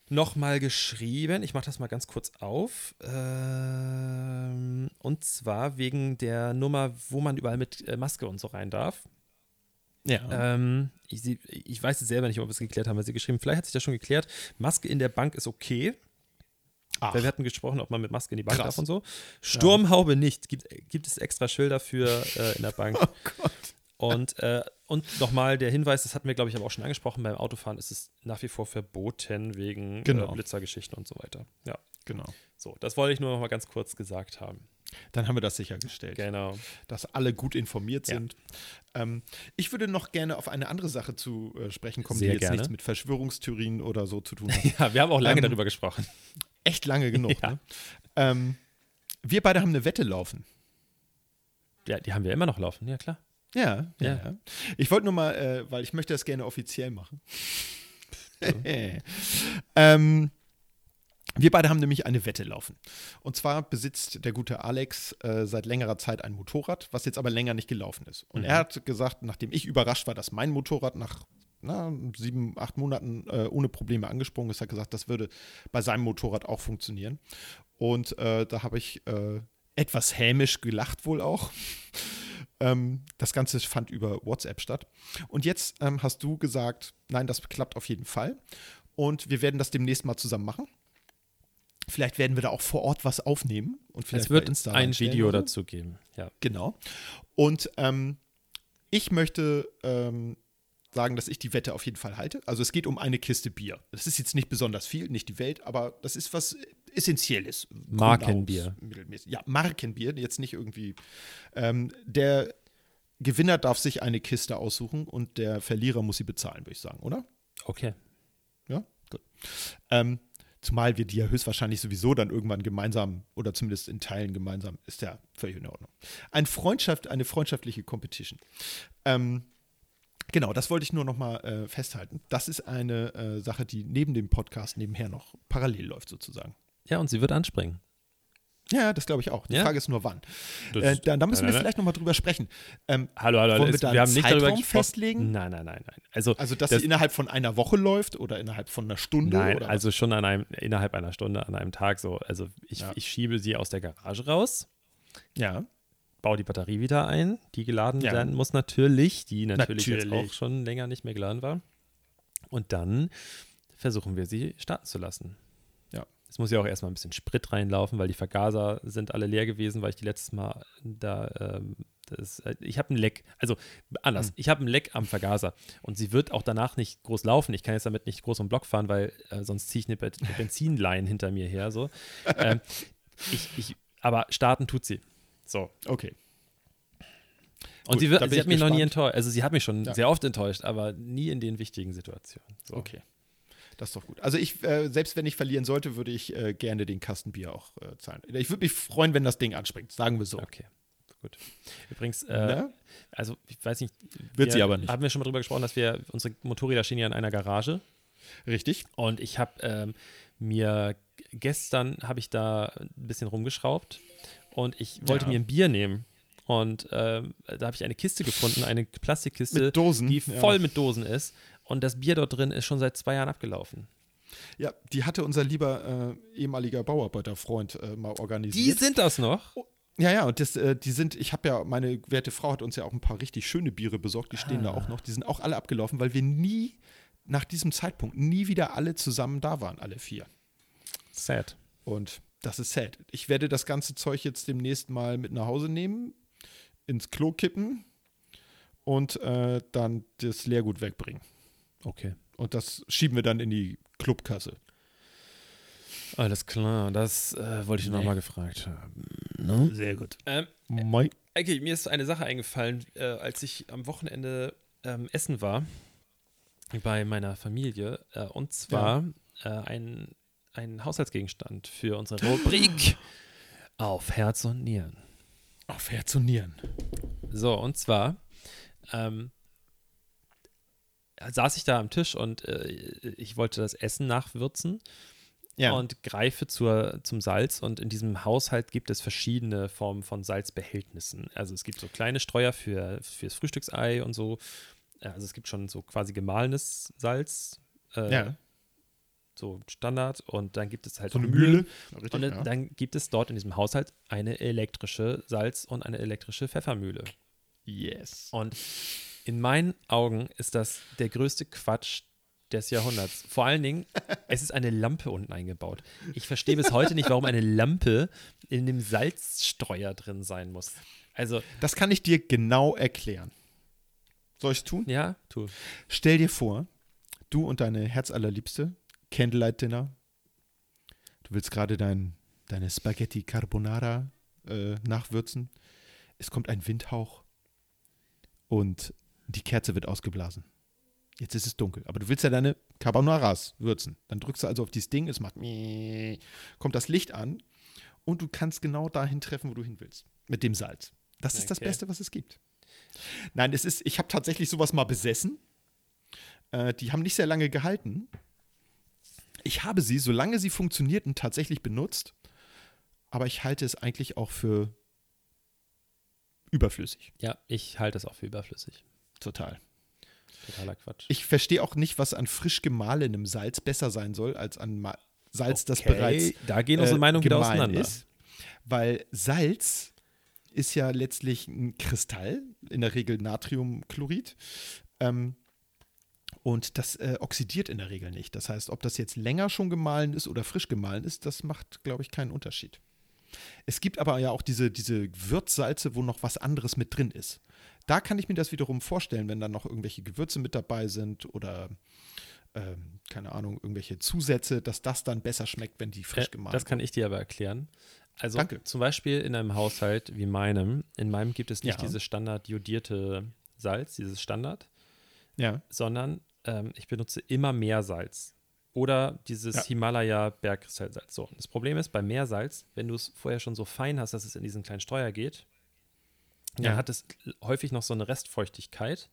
nochmal geschrieben. Ich mache das mal ganz kurz auf. Ähm, und zwar wegen der Nummer, wo man überall mit äh, Maske und so rein darf. Ja. Ähm, ich, ich weiß jetzt selber nicht, ob wir es geklärt haben, weil sie geschrieben, vielleicht hat sich das schon geklärt. Maske in der Bank ist okay. Ach, Weil wir hatten gesprochen, ob man mit Maske in die Bank Krass. darf und so. Sturmhaube nicht. Gibt, gibt es extra Schilder für äh, in der Bank. oh Gott. Und, äh, und nochmal der Hinweis, das hatten wir, glaube ich, aber auch schon angesprochen, beim Autofahren ist es nach wie vor verboten wegen Genau. äh, Blitzergeschichten und so weiter. Ja, Genau. so, das wollte ich nur noch mal ganz kurz gesagt haben. Dann haben wir das sichergestellt, Genau. dass alle gut informiert Ja. sind. Ähm, ich würde noch gerne auf eine andere Sache zu äh, sprechen kommen, Sehr die jetzt gerne. nichts mit Verschwörungstheorien oder so zu tun hat. Ja, wir haben auch lange Ähm, darüber gesprochen. Echt lange genug. Ja. Ne? Ähm, wir beide haben eine Wette laufen. Ja, die haben wir immer noch laufen, ja klar. Ja, ja. Ja. Ich wollte nur mal, äh, weil ich möchte das gerne offiziell machen. ähm, wir beide haben nämlich eine Wette laufen. Und zwar besitzt der gute Alex äh, seit längerer Zeit ein Motorrad, was jetzt aber länger nicht gelaufen ist. Und er hat gesagt, nachdem ich überrascht war, dass mein Motorrad nach na, sieben, acht Monaten äh, ohne Probleme angesprungen ist, hat gesagt, das würde bei seinem Motorrad auch funktionieren. Und äh, da habe ich äh, etwas hämisch gelacht wohl auch. Ähm, das Ganze fand über WhatsApp statt. Und jetzt ähm, hast du gesagt, nein, das klappt auf jeden Fall. Und wir werden das demnächst mal zusammen machen. Vielleicht werden wir da auch vor Ort was aufnehmen und vielleicht Es wird Insta ein Video dazu geben. Ja. Genau. Und ähm, ich möchte ähm, sagen, dass ich die Wette auf jeden Fall halte. Also es geht um eine Kiste Bier. Das ist jetzt nicht besonders viel, nicht die Welt, aber das ist was Essentielles. Markenbier. Ja, Markenbier, jetzt nicht irgendwie. Ähm, der Gewinner darf sich eine Kiste aussuchen und der Verlierer muss sie bezahlen, würde ich sagen, oder? Okay. Ja, gut. Ähm, zumal wir die ja höchstwahrscheinlich sowieso dann irgendwann gemeinsam oder zumindest in Teilen gemeinsam, ist ja völlig in Ordnung. Ein Freundschaft, eine freundschaftliche Competition. Ähm, genau, das wollte ich nur noch mal äh, festhalten. Das ist eine äh, Sache, die neben dem Podcast nebenher noch parallel läuft sozusagen. Ja, und sie wird anspringen. Ja, das glaube ich auch. Die Ja? Frage ist nur wann. Äh, da, da müssen wir Nein, nein, vielleicht noch mal drüber sprechen. Ähm, Hallo, hallo, hallo. Wollen wir da wir haben nicht darüber Zeitraum festlegen? Nein, nein, nein, nein. Also, also, dass das- sie innerhalb von einer Woche läuft oder innerhalb von einer Stunde? nein, oder also schon an einem, innerhalb einer Stunde, an einem Tag so. Also ich, Ja. ich schiebe sie aus der Garage raus, ja. Baue die Batterie wieder ein, die geladen Ja. werden muss natürlich, die natürlich, jetzt Natürlich. auch schon länger nicht mehr geladen war. Und dann versuchen wir sie starten zu lassen. Ja. Es muss ja auch erstmal ein bisschen Sprit reinlaufen, weil die Vergaser sind alle leer gewesen, weil ich die letztes Mal da, ähm, das, äh, ich habe ein Leck, also anders, Hm. ich habe ein Leck am Vergaser und sie wird auch danach nicht groß laufen. Ich kann jetzt damit nicht groß um Block fahren, weil äh, sonst ziehe ich eine, Be Benzinlein hinter mir her. So. ähm, ich, ich, aber starten tut sie. So. Okay. Und Gut, sie, wird, sie hat mich noch nie enttäuscht. Also sie hat mich schon Ja. sehr oft enttäuscht, aber nie in den wichtigen Situationen. So. Okay. Das ist doch gut. Also ich, äh, selbst wenn ich verlieren sollte, würde ich äh, gerne den Kastenbier auch äh, zahlen. Ich würde mich freuen, wenn das Ding anspringt, sagen wir so. Okay. Gut. Übrigens, äh, Ne? also ich weiß nicht. Wird wir, sie aber nicht. Haben wir schon mal drüber gesprochen, dass wir, unsere Motorräder stehen ja in einer Garage Richtig? und ich habe ähm, mir, gestern habe ich da ein bisschen rumgeschraubt und ich wollte Ja. mir ein Bier nehmen. Und ähm, da habe ich eine Kiste gefunden, eine Plastikkiste, Mit Dosen, die ja. voll mit Dosen ist. Und das Bier dort drin ist schon seit zwei Jahren abgelaufen. Ja, die hatte unser lieber äh, ehemaliger Bauarbeiterfreund äh, mal organisiert. sind das noch? ja, ja, und das, äh, die sind, ich habe ja, meine werte Frau hat uns ja auch ein paar richtig schöne Biere besorgt, die stehen da Ah. auch noch. Die sind auch alle abgelaufen, weil wir nie, nach diesem Zeitpunkt, nie wieder alle zusammen da waren, alle vier. Sad. Und das ist sad. Ich werde das ganze Zeug jetzt demnächst mal mit nach Hause nehmen, ins Klo kippen und äh, dann das Leergut wegbringen. Okay. Und das schieben wir dann in die Clubkasse. Alles klar, das äh, wollte ich Nee. nochmal gefragt haben. Sehr gut. Ähm, Mai. okay, mir ist eine Sache eingefallen, äh, als ich am Wochenende ähm, essen war bei meiner Familie. Äh, und zwar äh, ein, ein Haushaltsgegenstand für unsere Rubrik auf Herz und Nieren. Auf Herz und Nieren. So, und zwar ähm, saß ich da am Tisch und äh, ich wollte das Essen nachwürzen Ja. und greife zur, zum Salz. Und in diesem Haushalt gibt es verschiedene Formen von Salzbehältnissen. Also es gibt so kleine Streuer für, fürs Frühstücksei und so. Also es gibt schon so quasi gemahlenes Salz. Äh, ja. So Standard. Und dann gibt es halt So eine Mühle. Richtig, Und dann, ja. dann gibt es dort in diesem Haushalt eine elektrische Salz- und eine elektrische Pfeffermühle. Yes. Und in meinen Augen ist das der größte Quatsch des Jahrhunderts. Vor allen Dingen, es ist eine Lampe unten eingebaut. Ich verstehe bis heute nicht, warum eine Lampe in dem Salzstreuer drin sein muss. Also, Das kann ich dir genau erklären. Soll ich es tun? ja, tu. Stell dir vor, du und deine Herzallerliebste, Candlelight Dinner. Du willst gerade dein, deine Spaghetti Carbonara äh, nachwürzen. Es kommt ein Windhauch und die Kerze wird ausgeblasen. Jetzt ist es dunkel, aber du willst ja deine Carbonaras würzen. Dann drückst du also auf dieses Ding, es macht kommt das Licht an und du kannst genau dahin treffen, wo du hin willst. Mit dem Salz. Das ist das Okay. Beste, was es gibt. Nein, es ist, ich habe tatsächlich sowas mal besessen. Äh, die haben nicht sehr lange gehalten. Ich habe sie, solange sie funktionierten, tatsächlich benutzt. Aber ich halte es eigentlich auch für überflüssig. Ja, ich halte es auch für überflüssig. Total. Totaler Quatsch. Ich verstehe auch nicht, was an frisch gemahlenem Salz besser sein soll, als an Ma Salz, das Okay, bereits da gehen unsere äh, Meinungen wieder auseinander. ist. Weil Salz ist ja letztlich ein Kristall, in der Regel Natriumchlorid. Ähm, und das äh, oxidiert in der Regel nicht. Das heißt, ob das jetzt länger schon gemahlen ist oder frisch gemahlen ist, das macht, glaube ich, keinen Unterschied. Es gibt aber ja auch diese, diese Würzsalze, wo noch was anderes mit drin ist. Da kann ich mir das wiederum vorstellen, wenn dann noch irgendwelche Gewürze mit dabei sind oder ähm, keine Ahnung, irgendwelche Zusätze, dass das dann besser schmeckt, wenn die frisch Äh, gemahlen Das kann ich dir aber erklären. Also Danke. zum Beispiel in einem Haushalt wie meinem, in meinem gibt es nicht Ja. dieses Standard jodierte Salz, dieses Standard, Ja. sondern ähm, ich benutze immer Meersalz. Oder dieses Ja. Himalaya Bergkristallsalz. So, das Problem ist, bei Meersalz, wenn du es vorher schon so fein hast, dass es in diesen kleinen Streuer geht, dann Ja. hat es häufig noch so eine Restfeuchtigkeit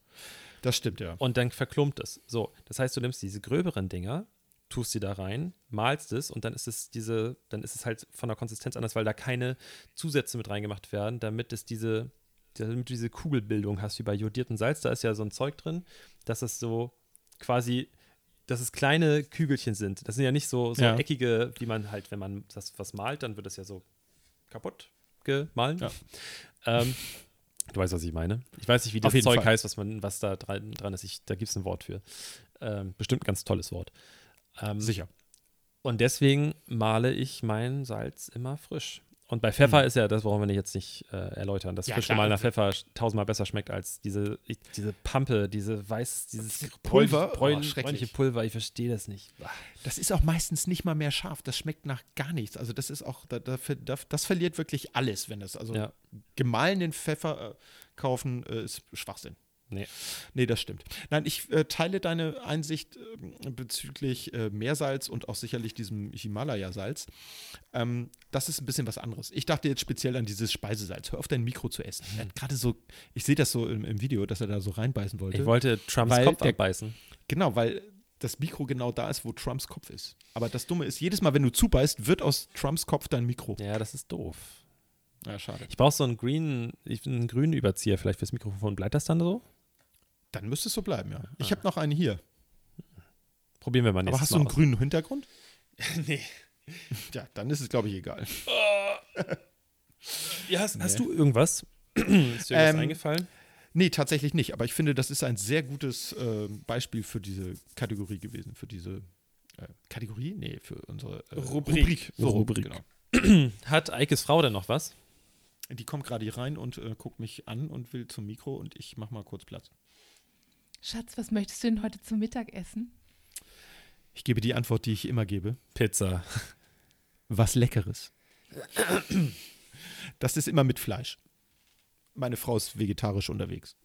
Das stimmt, ja. und dann verklumpt es. So, das heißt, du nimmst diese gröberen Dinger, tust sie da rein, malst es und dann ist es diese, dann ist es halt von der Konsistenz anders, weil da keine Zusätze mit reingemacht werden, damit es diese, damit du diese Kugelbildung hast wie bei jodiertem Salz. Da ist ja so ein Zeug drin, dass es so quasi, dass es kleine Kügelchen sind. Das sind ja nicht so, so Ja. eckige, wie man halt, wenn man das was malt, dann wird das ja so kaputt gemahlen. Ja. Ähm, du weißt, was ich meine. Ich weiß nicht, wie das Zeug Fall. heißt, was man, was da dran, dran ist. Ich, da gibt es ein Wort für. Ähm, bestimmt ein ganz tolles Wort. Ähm, Sicher. Und deswegen male ich mein Salz immer frisch. Und bei Pfeffer Hm. ist ja das, worum wir jetzt nicht äh, erläutern, dass Ja, frisch gemahlener Pfeffer tausendmal besser schmeckt als diese, ich, diese Pampe, diese weiß, dieses Diese Pulver? bräun- bräun- Oh, bräunliche Pulver. Ich verstehe das nicht. Das ist auch meistens nicht mal mehr scharf. Das schmeckt nach gar nichts. Also das ist auch, da, da, da, das verliert wirklich alles, wenn das, also Ja. gemahlenen Pfeffer äh, kaufen, äh, ist Schwachsinn. Nee. Nee, das stimmt. Nein, ich äh, teile deine Einsicht äh, bezüglich äh, Meersalz und auch sicherlich diesem Himalaya-Salz. Ähm, das ist ein bisschen was anderes. Ich dachte jetzt speziell an dieses Speisesalz. Hör auf, dein Mikro zu essen. Er hat gerade so, ich sehe das so im, im Video, dass er da so reinbeißen wollte. Ich wollte Trumps Kopf der- abbeißen. Genau, weil das Mikro genau da ist, wo Trumps Kopf ist. Aber das Dumme ist, jedes Mal, wenn du zubeißt, wird aus Trumps Kopf dein Mikro. Ja, das ist doof. Ja, schade. Ich brauche so einen grünen, ich- einen grünen Überzieher vielleicht fürs Mikrofon. Bleibt das dann so? Dann müsste es so bleiben, ja. Ich habe noch eine hier. Probieren wir mal Aber nächstes hast du einen Mal aus. grünen Hintergrund? nee. Ja, dann ist es, glaube ich, egal. Ja, hast, hast Nee. du irgendwas? ist dir irgendwas Ähm, eingefallen? Nee, tatsächlich nicht. Aber ich finde, das ist ein sehr gutes äh, Beispiel für diese Kategorie gewesen. Für diese äh, Kategorie? Nee, für unsere äh, Rubrik. So, Rubrik. Genau. Hat Eikes Frau denn noch was? Die kommt gerade hier rein und äh, guckt mich an und will zum Mikro und ich mach mal kurz Platz. Schatz, was möchtest du denn heute zum Mittag essen? Ich gebe die Antwort, die ich immer gebe. Pizza. Was Leckeres. Das ist immer mit Fleisch. Meine Frau ist vegetarisch unterwegs.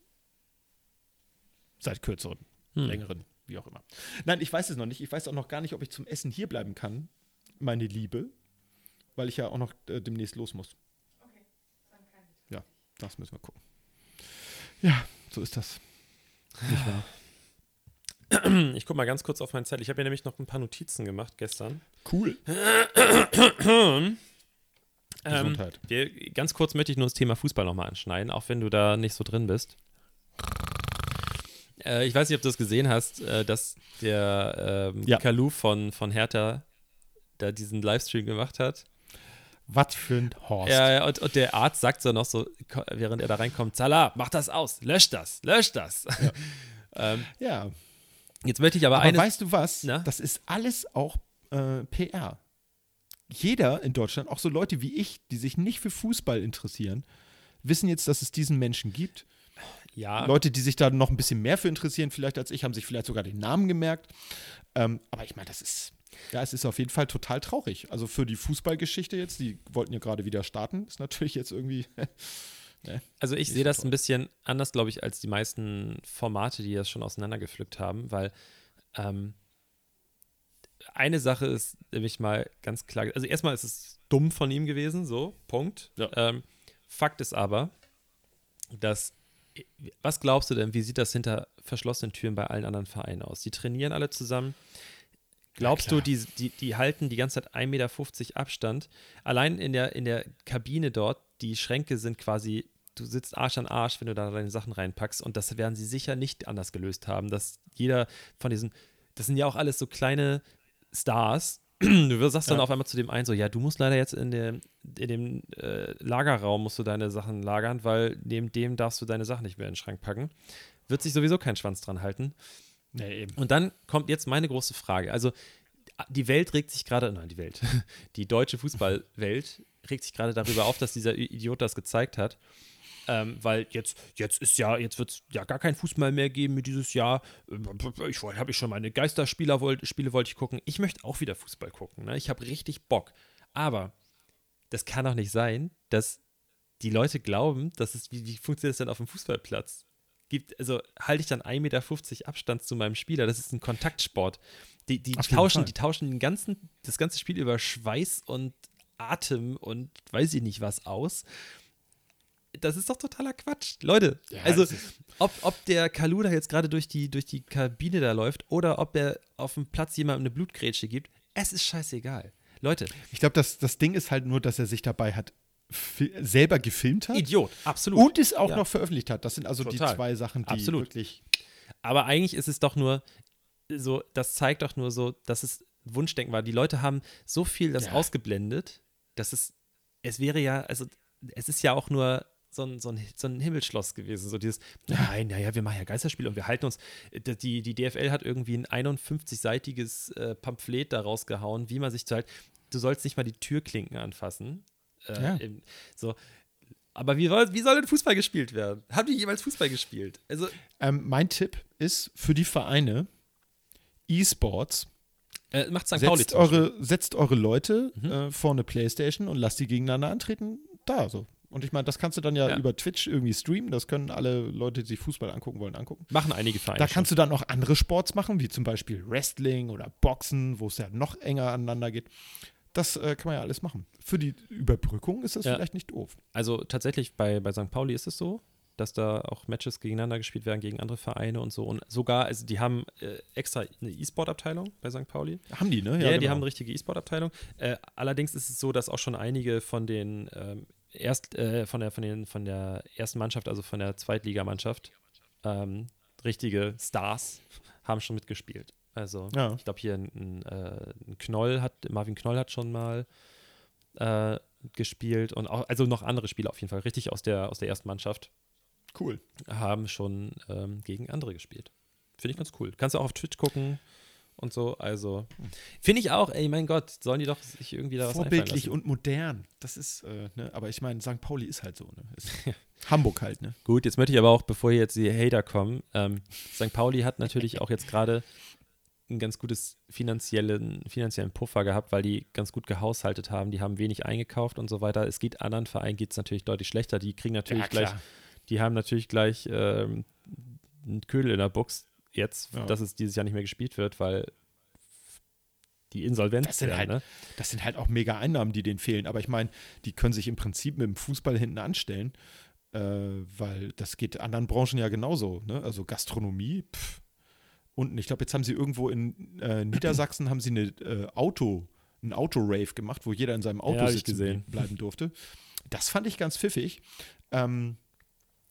Seit kürzeren, Hm. längeren, wie auch immer. Nein, ich weiß es noch nicht. Ich weiß auch noch gar nicht, ob ich zum Essen hier bleiben kann, meine Liebe, weil ich ja auch noch äh, demnächst los muss. Ja, das müssen wir gucken. Ja, so ist das. Nicht wahr? Ich gucke mal ganz kurz auf meinen Zettel. Ich habe mir nämlich noch ein paar Notizen gemacht gestern. Cool. Ähm, Gesundheit. wir, ganz kurz möchte ich nur das Thema Fußball nochmal anschneiden, auch wenn du da nicht so drin bist. Äh, ich weiß nicht, ob du das gesehen hast, äh, dass der ähm, Ja. Kalu von, von Hertha da diesen Livestream gemacht hat. Was für ein Horst. Ja, ja, und, und der Arzt sagt so noch so, während er da reinkommt, Salah, mach das aus, lösch das, lösch das. ähm, ja. jetzt möchte ich aber, Aber eine weißt du was? Na? Das ist alles auch äh, PR. Jeder in Deutschland, auch so Leute wie ich, die sich nicht für Fußball interessieren, wissen jetzt, dass es diesen Menschen gibt. ja, Leute, die sich da noch ein bisschen mehr für interessieren, vielleicht als ich, haben sich vielleicht sogar den Namen gemerkt. Ähm, aber ich meine, das ist, ja, es ist auf jeden Fall total traurig. Also für die Fußballgeschichte jetzt, die wollten ja gerade wieder starten, ist natürlich jetzt irgendwie. Also ich sehe das toll. ein bisschen anders, glaube ich, als die meisten Formate, die das schon auseinandergepflückt haben, weil ähm, eine Sache ist nämlich mal ganz klar, also erstmal ist es dumm von ihm gewesen, so, Punkt. Ja. Ähm, Fakt ist aber, dass, was glaubst du denn, wie sieht das hinter verschlossenen Türen bei allen anderen Vereinen aus? Die trainieren alle zusammen. Glaubst klar. du, die, die, die halten die ganze Zeit 1,50 Meter Abstand? Allein in der, in der Kabine dort, die Schränke sind quasi, du sitzt Arsch an Arsch, wenn du da deine Sachen reinpackst. Und das werden sie sicher nicht anders gelöst haben, dass jeder von diesen, das sind ja auch alles so kleine Stars, du sagst dann Ja. auf einmal zu dem einen so, ja, du musst leider jetzt in dem, in dem äh, Lagerraum musst du deine Sachen lagern, weil neben dem darfst du deine Sachen nicht mehr in den Schrank packen. Wird sich sowieso kein Schwanz dran halten. Nee, eben. Und dann kommt jetzt meine große Frage. Also die Welt regt sich gerade, nein, die Welt, die deutsche Fußballwelt regt sich gerade darüber auf, dass dieser Idiot das gezeigt hat. Ähm, weil jetzt, jetzt ist ja, jetzt wird es ja gar kein Fußball mehr geben mit dieses Jahr. Ich habe ich schon meine Geisterspieler wollt, wollte ich gucken. Ich möchte auch wieder Fußball gucken. Ne? Ich habe richtig Bock. Aber das kann doch nicht sein, dass die Leute glauben, dass es, wie, wie funktioniert das denn auf dem Fußballplatz? Gibt, also halte ich dann 1,50 Meter Abstand zu meinem Spieler. Das ist ein Kontaktsport. Die, die Auf tauschen, die tauschen den ganzen, das ganze Spiel über Schweiß und Atem und weiß ich nicht was aus. Das ist doch totaler Quatsch. Leute, Ja, also ob, ob der Kalu da jetzt gerade durch die, durch die Kabine da läuft oder ob er auf dem Platz jemandem eine Blutgrätsche gibt, es ist scheißegal. Leute, Ich glaube, das, das Ding ist halt nur, dass er sich dabei hat selber gefilmt hat Idiot, absolut. und es auch Ja. noch veröffentlicht hat. Das sind also Total. die zwei Sachen, die Absolut. wirklich. Aber eigentlich ist es doch nur so, das zeigt doch nur so, dass es Wunschdenken war. Die Leute haben so viel das Ja. ausgeblendet, dass es, es wäre ja, also es ist ja auch nur so ein, so ein, so ein Himmelschloss gewesen. So dieses, nein, naja, wir machen ja Geisterspiele und wir halten uns. Die, die DFL hat irgendwie ein 51-seitiges äh, Pamphlet daraus gehauen, wie man sich halt, du sollst nicht mal die Türklinken anfassen. Äh, Ja. im, so. Aber wie, soll- wie soll denn Fußball gespielt werden? Haben die jemals Fußball gespielt? Also, Ähm, mein Tipp ist für die Vereine E-Sports. äh, macht St. Pauli Setzt eure, setzt eure Leute Mhm. äh, vor eine Playstation und lasst die gegeneinander antreten. Da so. Und ich meine, das kannst du dann ja, Ja. über Twitch irgendwie streamen. Das können alle Leute, die sich Fußball angucken wollen, angucken. Machen einige Vereine. Da kannst du dann auch andere Sports machen, wie zum Beispiel Wrestling oder Boxen, wo es ja noch enger aneinander geht. Das äh, kann man ja alles machen. Für die Überbrückung ist das Ja. vielleicht nicht doof. Also tatsächlich bei, bei St. Pauli ist es so, dass da auch Matches gegeneinander gespielt werden gegen andere Vereine und so. Und sogar, also die haben äh, extra eine E-Sport-Abteilung bei St. Pauli. Haben die, ne? Ja, die genau. haben eine richtige E-Sport-Abteilung. Äh, allerdings ist es so, dass auch schon einige von den ähm, erst äh, von der von den von der ersten Mannschaft, also von der Zweitligamannschaft, ähm, richtige Stars haben schon mitgespielt. Also Ja. ich glaube hier ein, äh, Knoll hat, Marvin Knoll hat schon mal äh, gespielt und auch, also noch andere Spieler auf jeden Fall, richtig aus der, aus der ersten Mannschaft, Cool. haben schon ähm, gegen andere gespielt. Finde ich ganz cool. Kannst du auch auf Twitch gucken und so. Also finde ich auch, ey, mein Gott, sollen die doch sich irgendwie da was Vorbildlich und modern. Das ist, äh, ne? aber ich meine, St. Pauli ist halt so. Ne? Ist Hamburg halt, ne? Gut, jetzt möchte ich aber auch, bevor jetzt die Hater kommen, ähm, St. Pauli hat natürlich auch jetzt gerade ein ganz gutes finanziellen, finanziellen Puffer gehabt, weil die ganz gut gehaushaltet haben. Die haben wenig eingekauft und so weiter. Es geht anderen Vereinen geht es natürlich deutlich schlechter. Die kriegen natürlich gleich Die haben natürlich gleich ähm, einen Ködel in der Box jetzt, Ja. dass es dieses Jahr nicht mehr gespielt wird, weil die Insolvenz Das sind wären, halt- ne? Das sind halt auch mega Einnahmen, die denen fehlen. Aber ich meine, die können sich im Prinzip mit dem Fußball hinten anstellen, äh, weil das geht anderen Branchen ja genauso. Ne? Also Gastronomie, pff. Unten. Ich glaube, jetzt haben sie irgendwo in äh, Niedersachsen haben sie eine äh, Auto, ein Auto-Rave gemacht, wo jeder in seinem Auto Ja, sitzen bleiben durfte. Das fand ich ganz pfiffig. Ähm,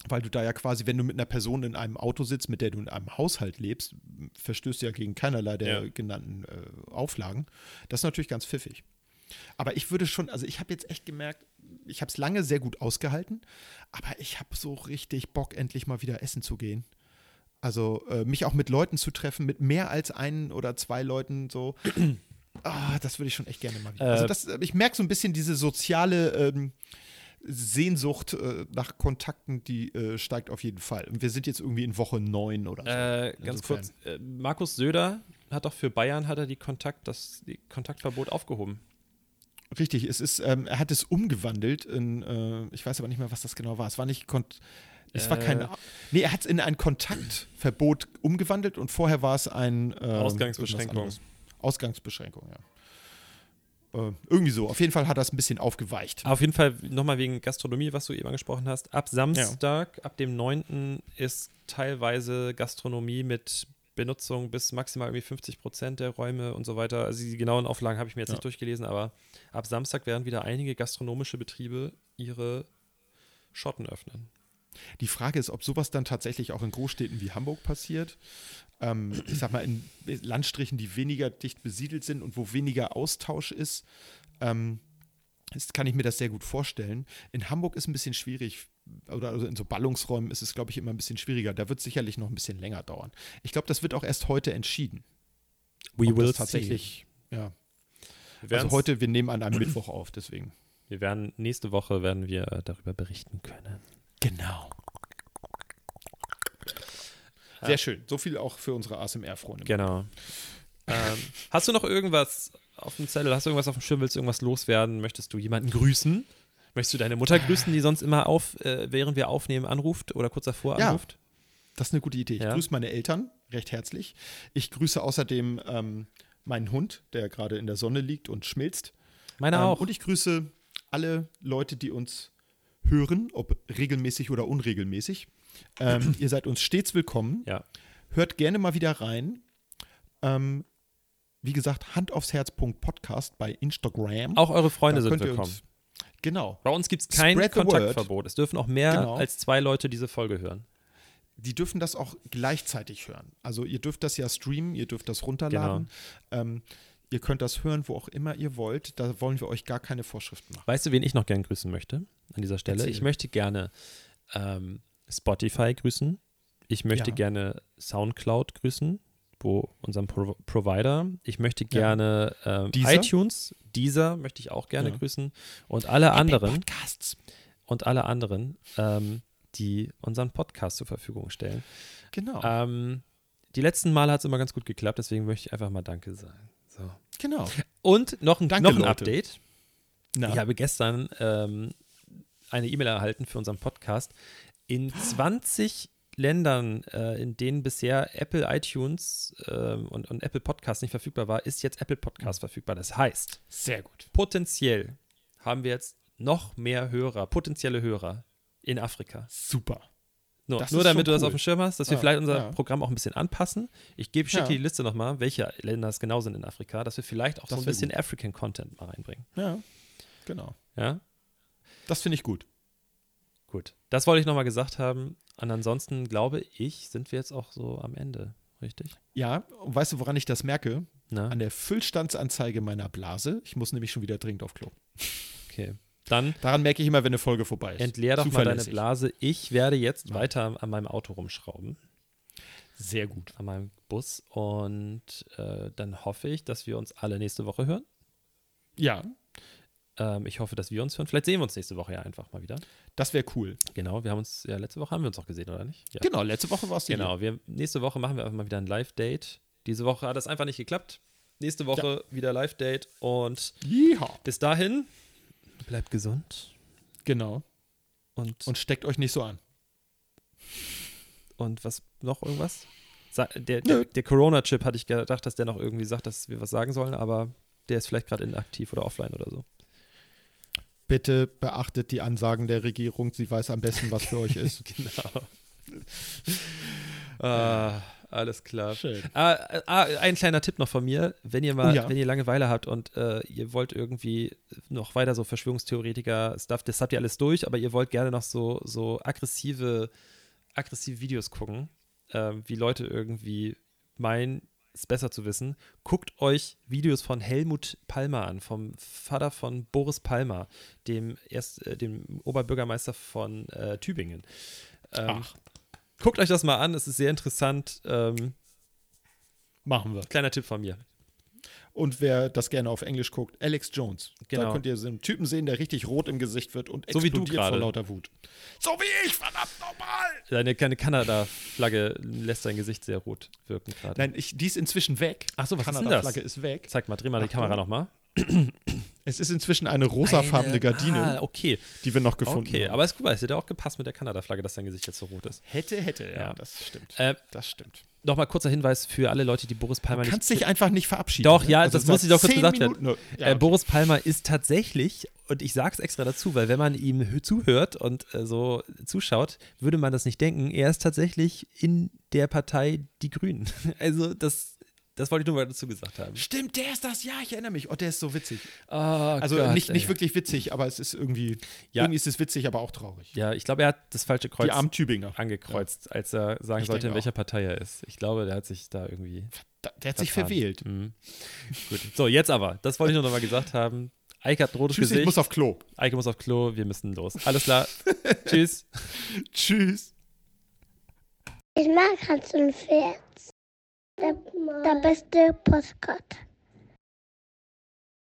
weil du da ja quasi, wenn du mit einer Person in einem Auto sitzt, mit der du in einem Haushalt lebst, verstößt du ja gegen keinerlei der Ja. genannten äh, Auflagen. Das ist natürlich ganz pfiffig. Aber ich würde schon, also ich habe jetzt echt gemerkt, ich habe es lange sehr gut ausgehalten, aber ich habe so richtig Bock, endlich mal wieder essen zu gehen. Also äh, mich auch mit Leuten zu treffen, mit mehr als einen oder zwei Leuten so. Ah, das würde ich schon echt gerne mal wieder. Äh, also das, äh, ich merke so ein bisschen diese soziale ähm, Sehnsucht äh, nach Kontakten, die äh, steigt auf jeden Fall. Und wir sind jetzt irgendwie in Woche neun oder so. Äh, ganz kurz, äh, Markus Söder hat doch für Bayern hat er die Kontakt, das die Kontaktverbot aufgehoben. Richtig, es ist, ähm, er hat es umgewandelt in, ich weiß aber nicht mehr, was das genau war. Es war nicht, Kont es war kein, Äh. nee, er hat es in ein Kontaktverbot umgewandelt und vorher war es ein äh, Ausgangsbeschränkung. Ausgangsbeschränkung, ja. Äh, irgendwie so. Auf jeden Fall hat er es ein bisschen aufgeweicht. Auf jeden Fall nochmal wegen Gastronomie, was du eben angesprochen hast. Ab Samstag, ab dem 9. ist teilweise Gastronomie mit Benutzung bis maximal irgendwie 50 Prozent der Räume und so weiter. Also die genauen Auflagen habe ich mir jetzt Ja. nicht durchgelesen, aber ab Samstag werden wieder einige gastronomische Betriebe ihre Schotten öffnen. Die Frage ist, ob sowas dann tatsächlich auch in Großstädten wie Hamburg passiert. Ähm, ich sag mal, in Landstrichen, die weniger dicht besiedelt sind und wo weniger Austausch ist, ähm, ist, kann ich mir das sehr gut vorstellen. In Hamburg ist ein bisschen schwierig, oder also in so Ballungsräumen ist es, glaube ich, immer ein bisschen schwieriger. Da wird es sicherlich noch ein bisschen länger dauern. Ich glaube, das wird auch erst heute entschieden. We ob will das tatsächlich, ja. see. Also heute, wir nehmen an einem Mittwoch auf, deswegen. Wir werden nächste Woche werden wir äh, darüber berichten können. Genau. Sehr schön. So viel auch für unsere ASMR-Freunde. Genau. ähm, hast du noch irgendwas auf dem Zettel? Hast du irgendwas auf dem Schirm? Willst du irgendwas loswerden? Möchtest du jemanden grüßen? Möchtest du deine Mutter grüßen, die sonst immer auf, äh, während wir aufnehmen, anruft oder kurz davor Ja. anruft? Das ist eine gute Idee. Ich Ja. grüße meine Eltern recht herzlich. Ich grüße außerdem ähm, meinen Hund, der gerade in der Sonne liegt und schmilzt. Meine Ähm, auch. Und ich grüße alle Leute, die uns hören, ob regelmäßig oder unregelmäßig. Ähm, ihr seid uns stets willkommen. ja. Hört gerne mal wieder rein. Ähm, wie gesagt, Hand aufs Herz. Podcast bei Instagram. Auch eure Freunde Da sind willkommen. uns- Genau. Bei uns gibt es kein. Kontaktverbot. Es dürfen auch mehr Genau. als zwei Leute diese Folge hören. Die dürfen das auch gleichzeitig hören. Also ihr dürft das ja streamen, ihr dürft das runterladen. Genau. Ähm, ihr könnt das hören, wo auch immer ihr wollt. Da wollen wir euch gar keine Vorschriften machen. Weißt du, wen ich noch gern grüßen möchte an dieser Stelle? Erzähl. Ich möchte gerne ähm, Spotify grüßen. Ich möchte Ja. gerne Soundcloud grüßen, wo unseren Pro Provider. Ich möchte Ja. gerne ähm, Deezer? iTunes, dieser möchte ich auch gerne Ja. grüßen und alle anderen Podcasts. und alle anderen, ähm, die unseren Podcast zur Verfügung stellen. Genau. Ähm, die letzten Male hat es immer ganz gut geklappt, deswegen möchte ich einfach mal Danke sagen. So. genau. Und noch ein, Danke, noch ein. Update. Na, Ich habe gestern ähm, eine E-Mail erhalten für unseren Podcast. In 20 Ländern, äh, in denen bisher Apple iTunes ähm, und, und Apple Podcast nicht verfügbar war, ist jetzt Apple Podcast verfügbar. Das heißt, sehr gut. potenziell haben wir jetzt noch mehr Hörer, potenzielle Hörer in Afrika. Super. Nur, nur damit du das cool. auf dem Schirm hast, dass wir Ja, vielleicht unser ja. Programm auch ein bisschen anpassen. Ich gebe schicke Ja. die Liste nochmal, welche Länder es genau sind in Afrika, dass wir vielleicht auch so Das ein wär bisschen African Content mal reinbringen. Ja, genau. Ja? Das finde ich gut. Gut, das wollte ich nochmal gesagt haben. Und ansonsten glaube ich, sind wir jetzt auch so am Ende, richtig? Ja, und weißt du, woran ich das merke? Na, An der Füllstandsanzeige meiner Blase. Ich muss nämlich schon wieder dringend auf Klo. okay. Dann Daran merke ich immer, wenn eine Folge vorbei ist. entleer doch mal deine Zuverlässig. Blase. Ich werde jetzt weiter an meinem Auto rumschrauben, Sehr gut. an meinem Bus. Und äh, dann hoffe ich, dass wir uns alle nächste Woche hören. Ja, Ähm, ich hoffe, dass wir uns hören. Vielleicht sehen wir uns nächste Woche ja einfach mal wieder. das wäre cool. Genau, wir haben uns, ja, letzte Woche haben wir uns auch gesehen, oder nicht? Ja. Genau, letzte Woche war es Genau, wir, nächste Woche machen wir einfach mal wieder ein Live-Date. Diese Woche hat das einfach nicht geklappt. Nächste Woche wieder Live-Date und Yeehaw. bis dahin bleibt gesund Genau. und, und, Und steckt euch nicht so an. was noch irgendwas? Der der, der Corona-Chip hatte ich gedacht, dass der noch irgendwie sagt, dass wir was sagen sollen, aber der ist vielleicht gerade inaktiv oder offline oder so. Bitte beachtet die Ansagen der Regierung. Sie weiß am besten, was für euch ist. Genau. ah, alles klar. Schön. Ah, ah, ein kleiner Tipp noch von mir, wenn ihr mal, Oh ja. wenn ihr Langeweile habt und äh, ihr wollt irgendwie noch weiter so Verschwörungstheoretiker-Stuff, das habt ihr alles durch, aber ihr wollt gerne noch so, so aggressive, aggressive Videos gucken, äh, wie Leute irgendwie meinen, es besser zu wissen, guckt euch Videos von Helmut Palmer an, vom Vater von Boris Palmer, dem erst, äh, dem Oberbürgermeister von äh, Tübingen. Ähm, Ach, Guckt euch das mal an, es ist sehr interessant. Ähm, machen wir. kleiner Tipp von mir. Und wer das gerne auf Englisch guckt, Alex Jones. Genau. Da könnt ihr so einen Typen sehen, der richtig rot im Gesicht wird und So wie du explodiert vor lauter Wut. So wie ich, verdammt nochmal! Deine kleine Kanada-Flagge lässt dein Gesicht sehr rot wirken gerade. Nein, ich, die ist inzwischen weg. Ach so, was ist denn Kanada-Flagge das? ist weg. Zeig mal, dreh mal die Achtung. Kamera nochmal. Es ist inzwischen eine rosafarbene Gardine, Ah, okay. die wir noch gefunden Okay, haben. aber ist gut, es hätte auch gepasst mit der Kanada-Flagge, dass dein Gesicht jetzt so rot ist. hätte, hätte, ja, Ja. das stimmt. Äh, das stimmt. Nochmal kurzer Hinweis für alle Leute, die Boris Palmer Du nicht. kannst dich einfach nicht verabschieden. Doch, ne? ja, Also das muss ich doch kurz gesagt werden. Ja, äh, okay. Boris Palmer ist tatsächlich, und ich sag's extra dazu, weil wenn man ihm hö- zuhört und äh, so zuschaut, würde man das nicht denken. Er ist tatsächlich in der Partei Die Grünen. Also das, Das wollte ich nur mal dazu gesagt haben. Stimmt, der ist das. Ja, ich erinnere mich. Oh, der ist so witzig. Oh, Also Gott, nicht, nicht wirklich witzig, aber es ist irgendwie, Ja. irgendwie ist es witzig, aber auch traurig. Ja, ich glaube, er hat das falsche Kreuz angekreuzt, als er sagen Ich sollte, in welcher auch. Partei er ist. Ich glaube, der hat sich da irgendwie Da- Der hat sich verwählt. Mhm. Gut. So, jetzt aber. Das wollte ich nur noch mal gesagt haben. Eike hat ein rotes Tschüss, Gesicht. ich muss auf Klo. Eike muss auf Klo. Wir müssen los. Alles klar. Tschüss. Tschüss. Ich mag Hans und Pferd. Der, der beste Postkarte.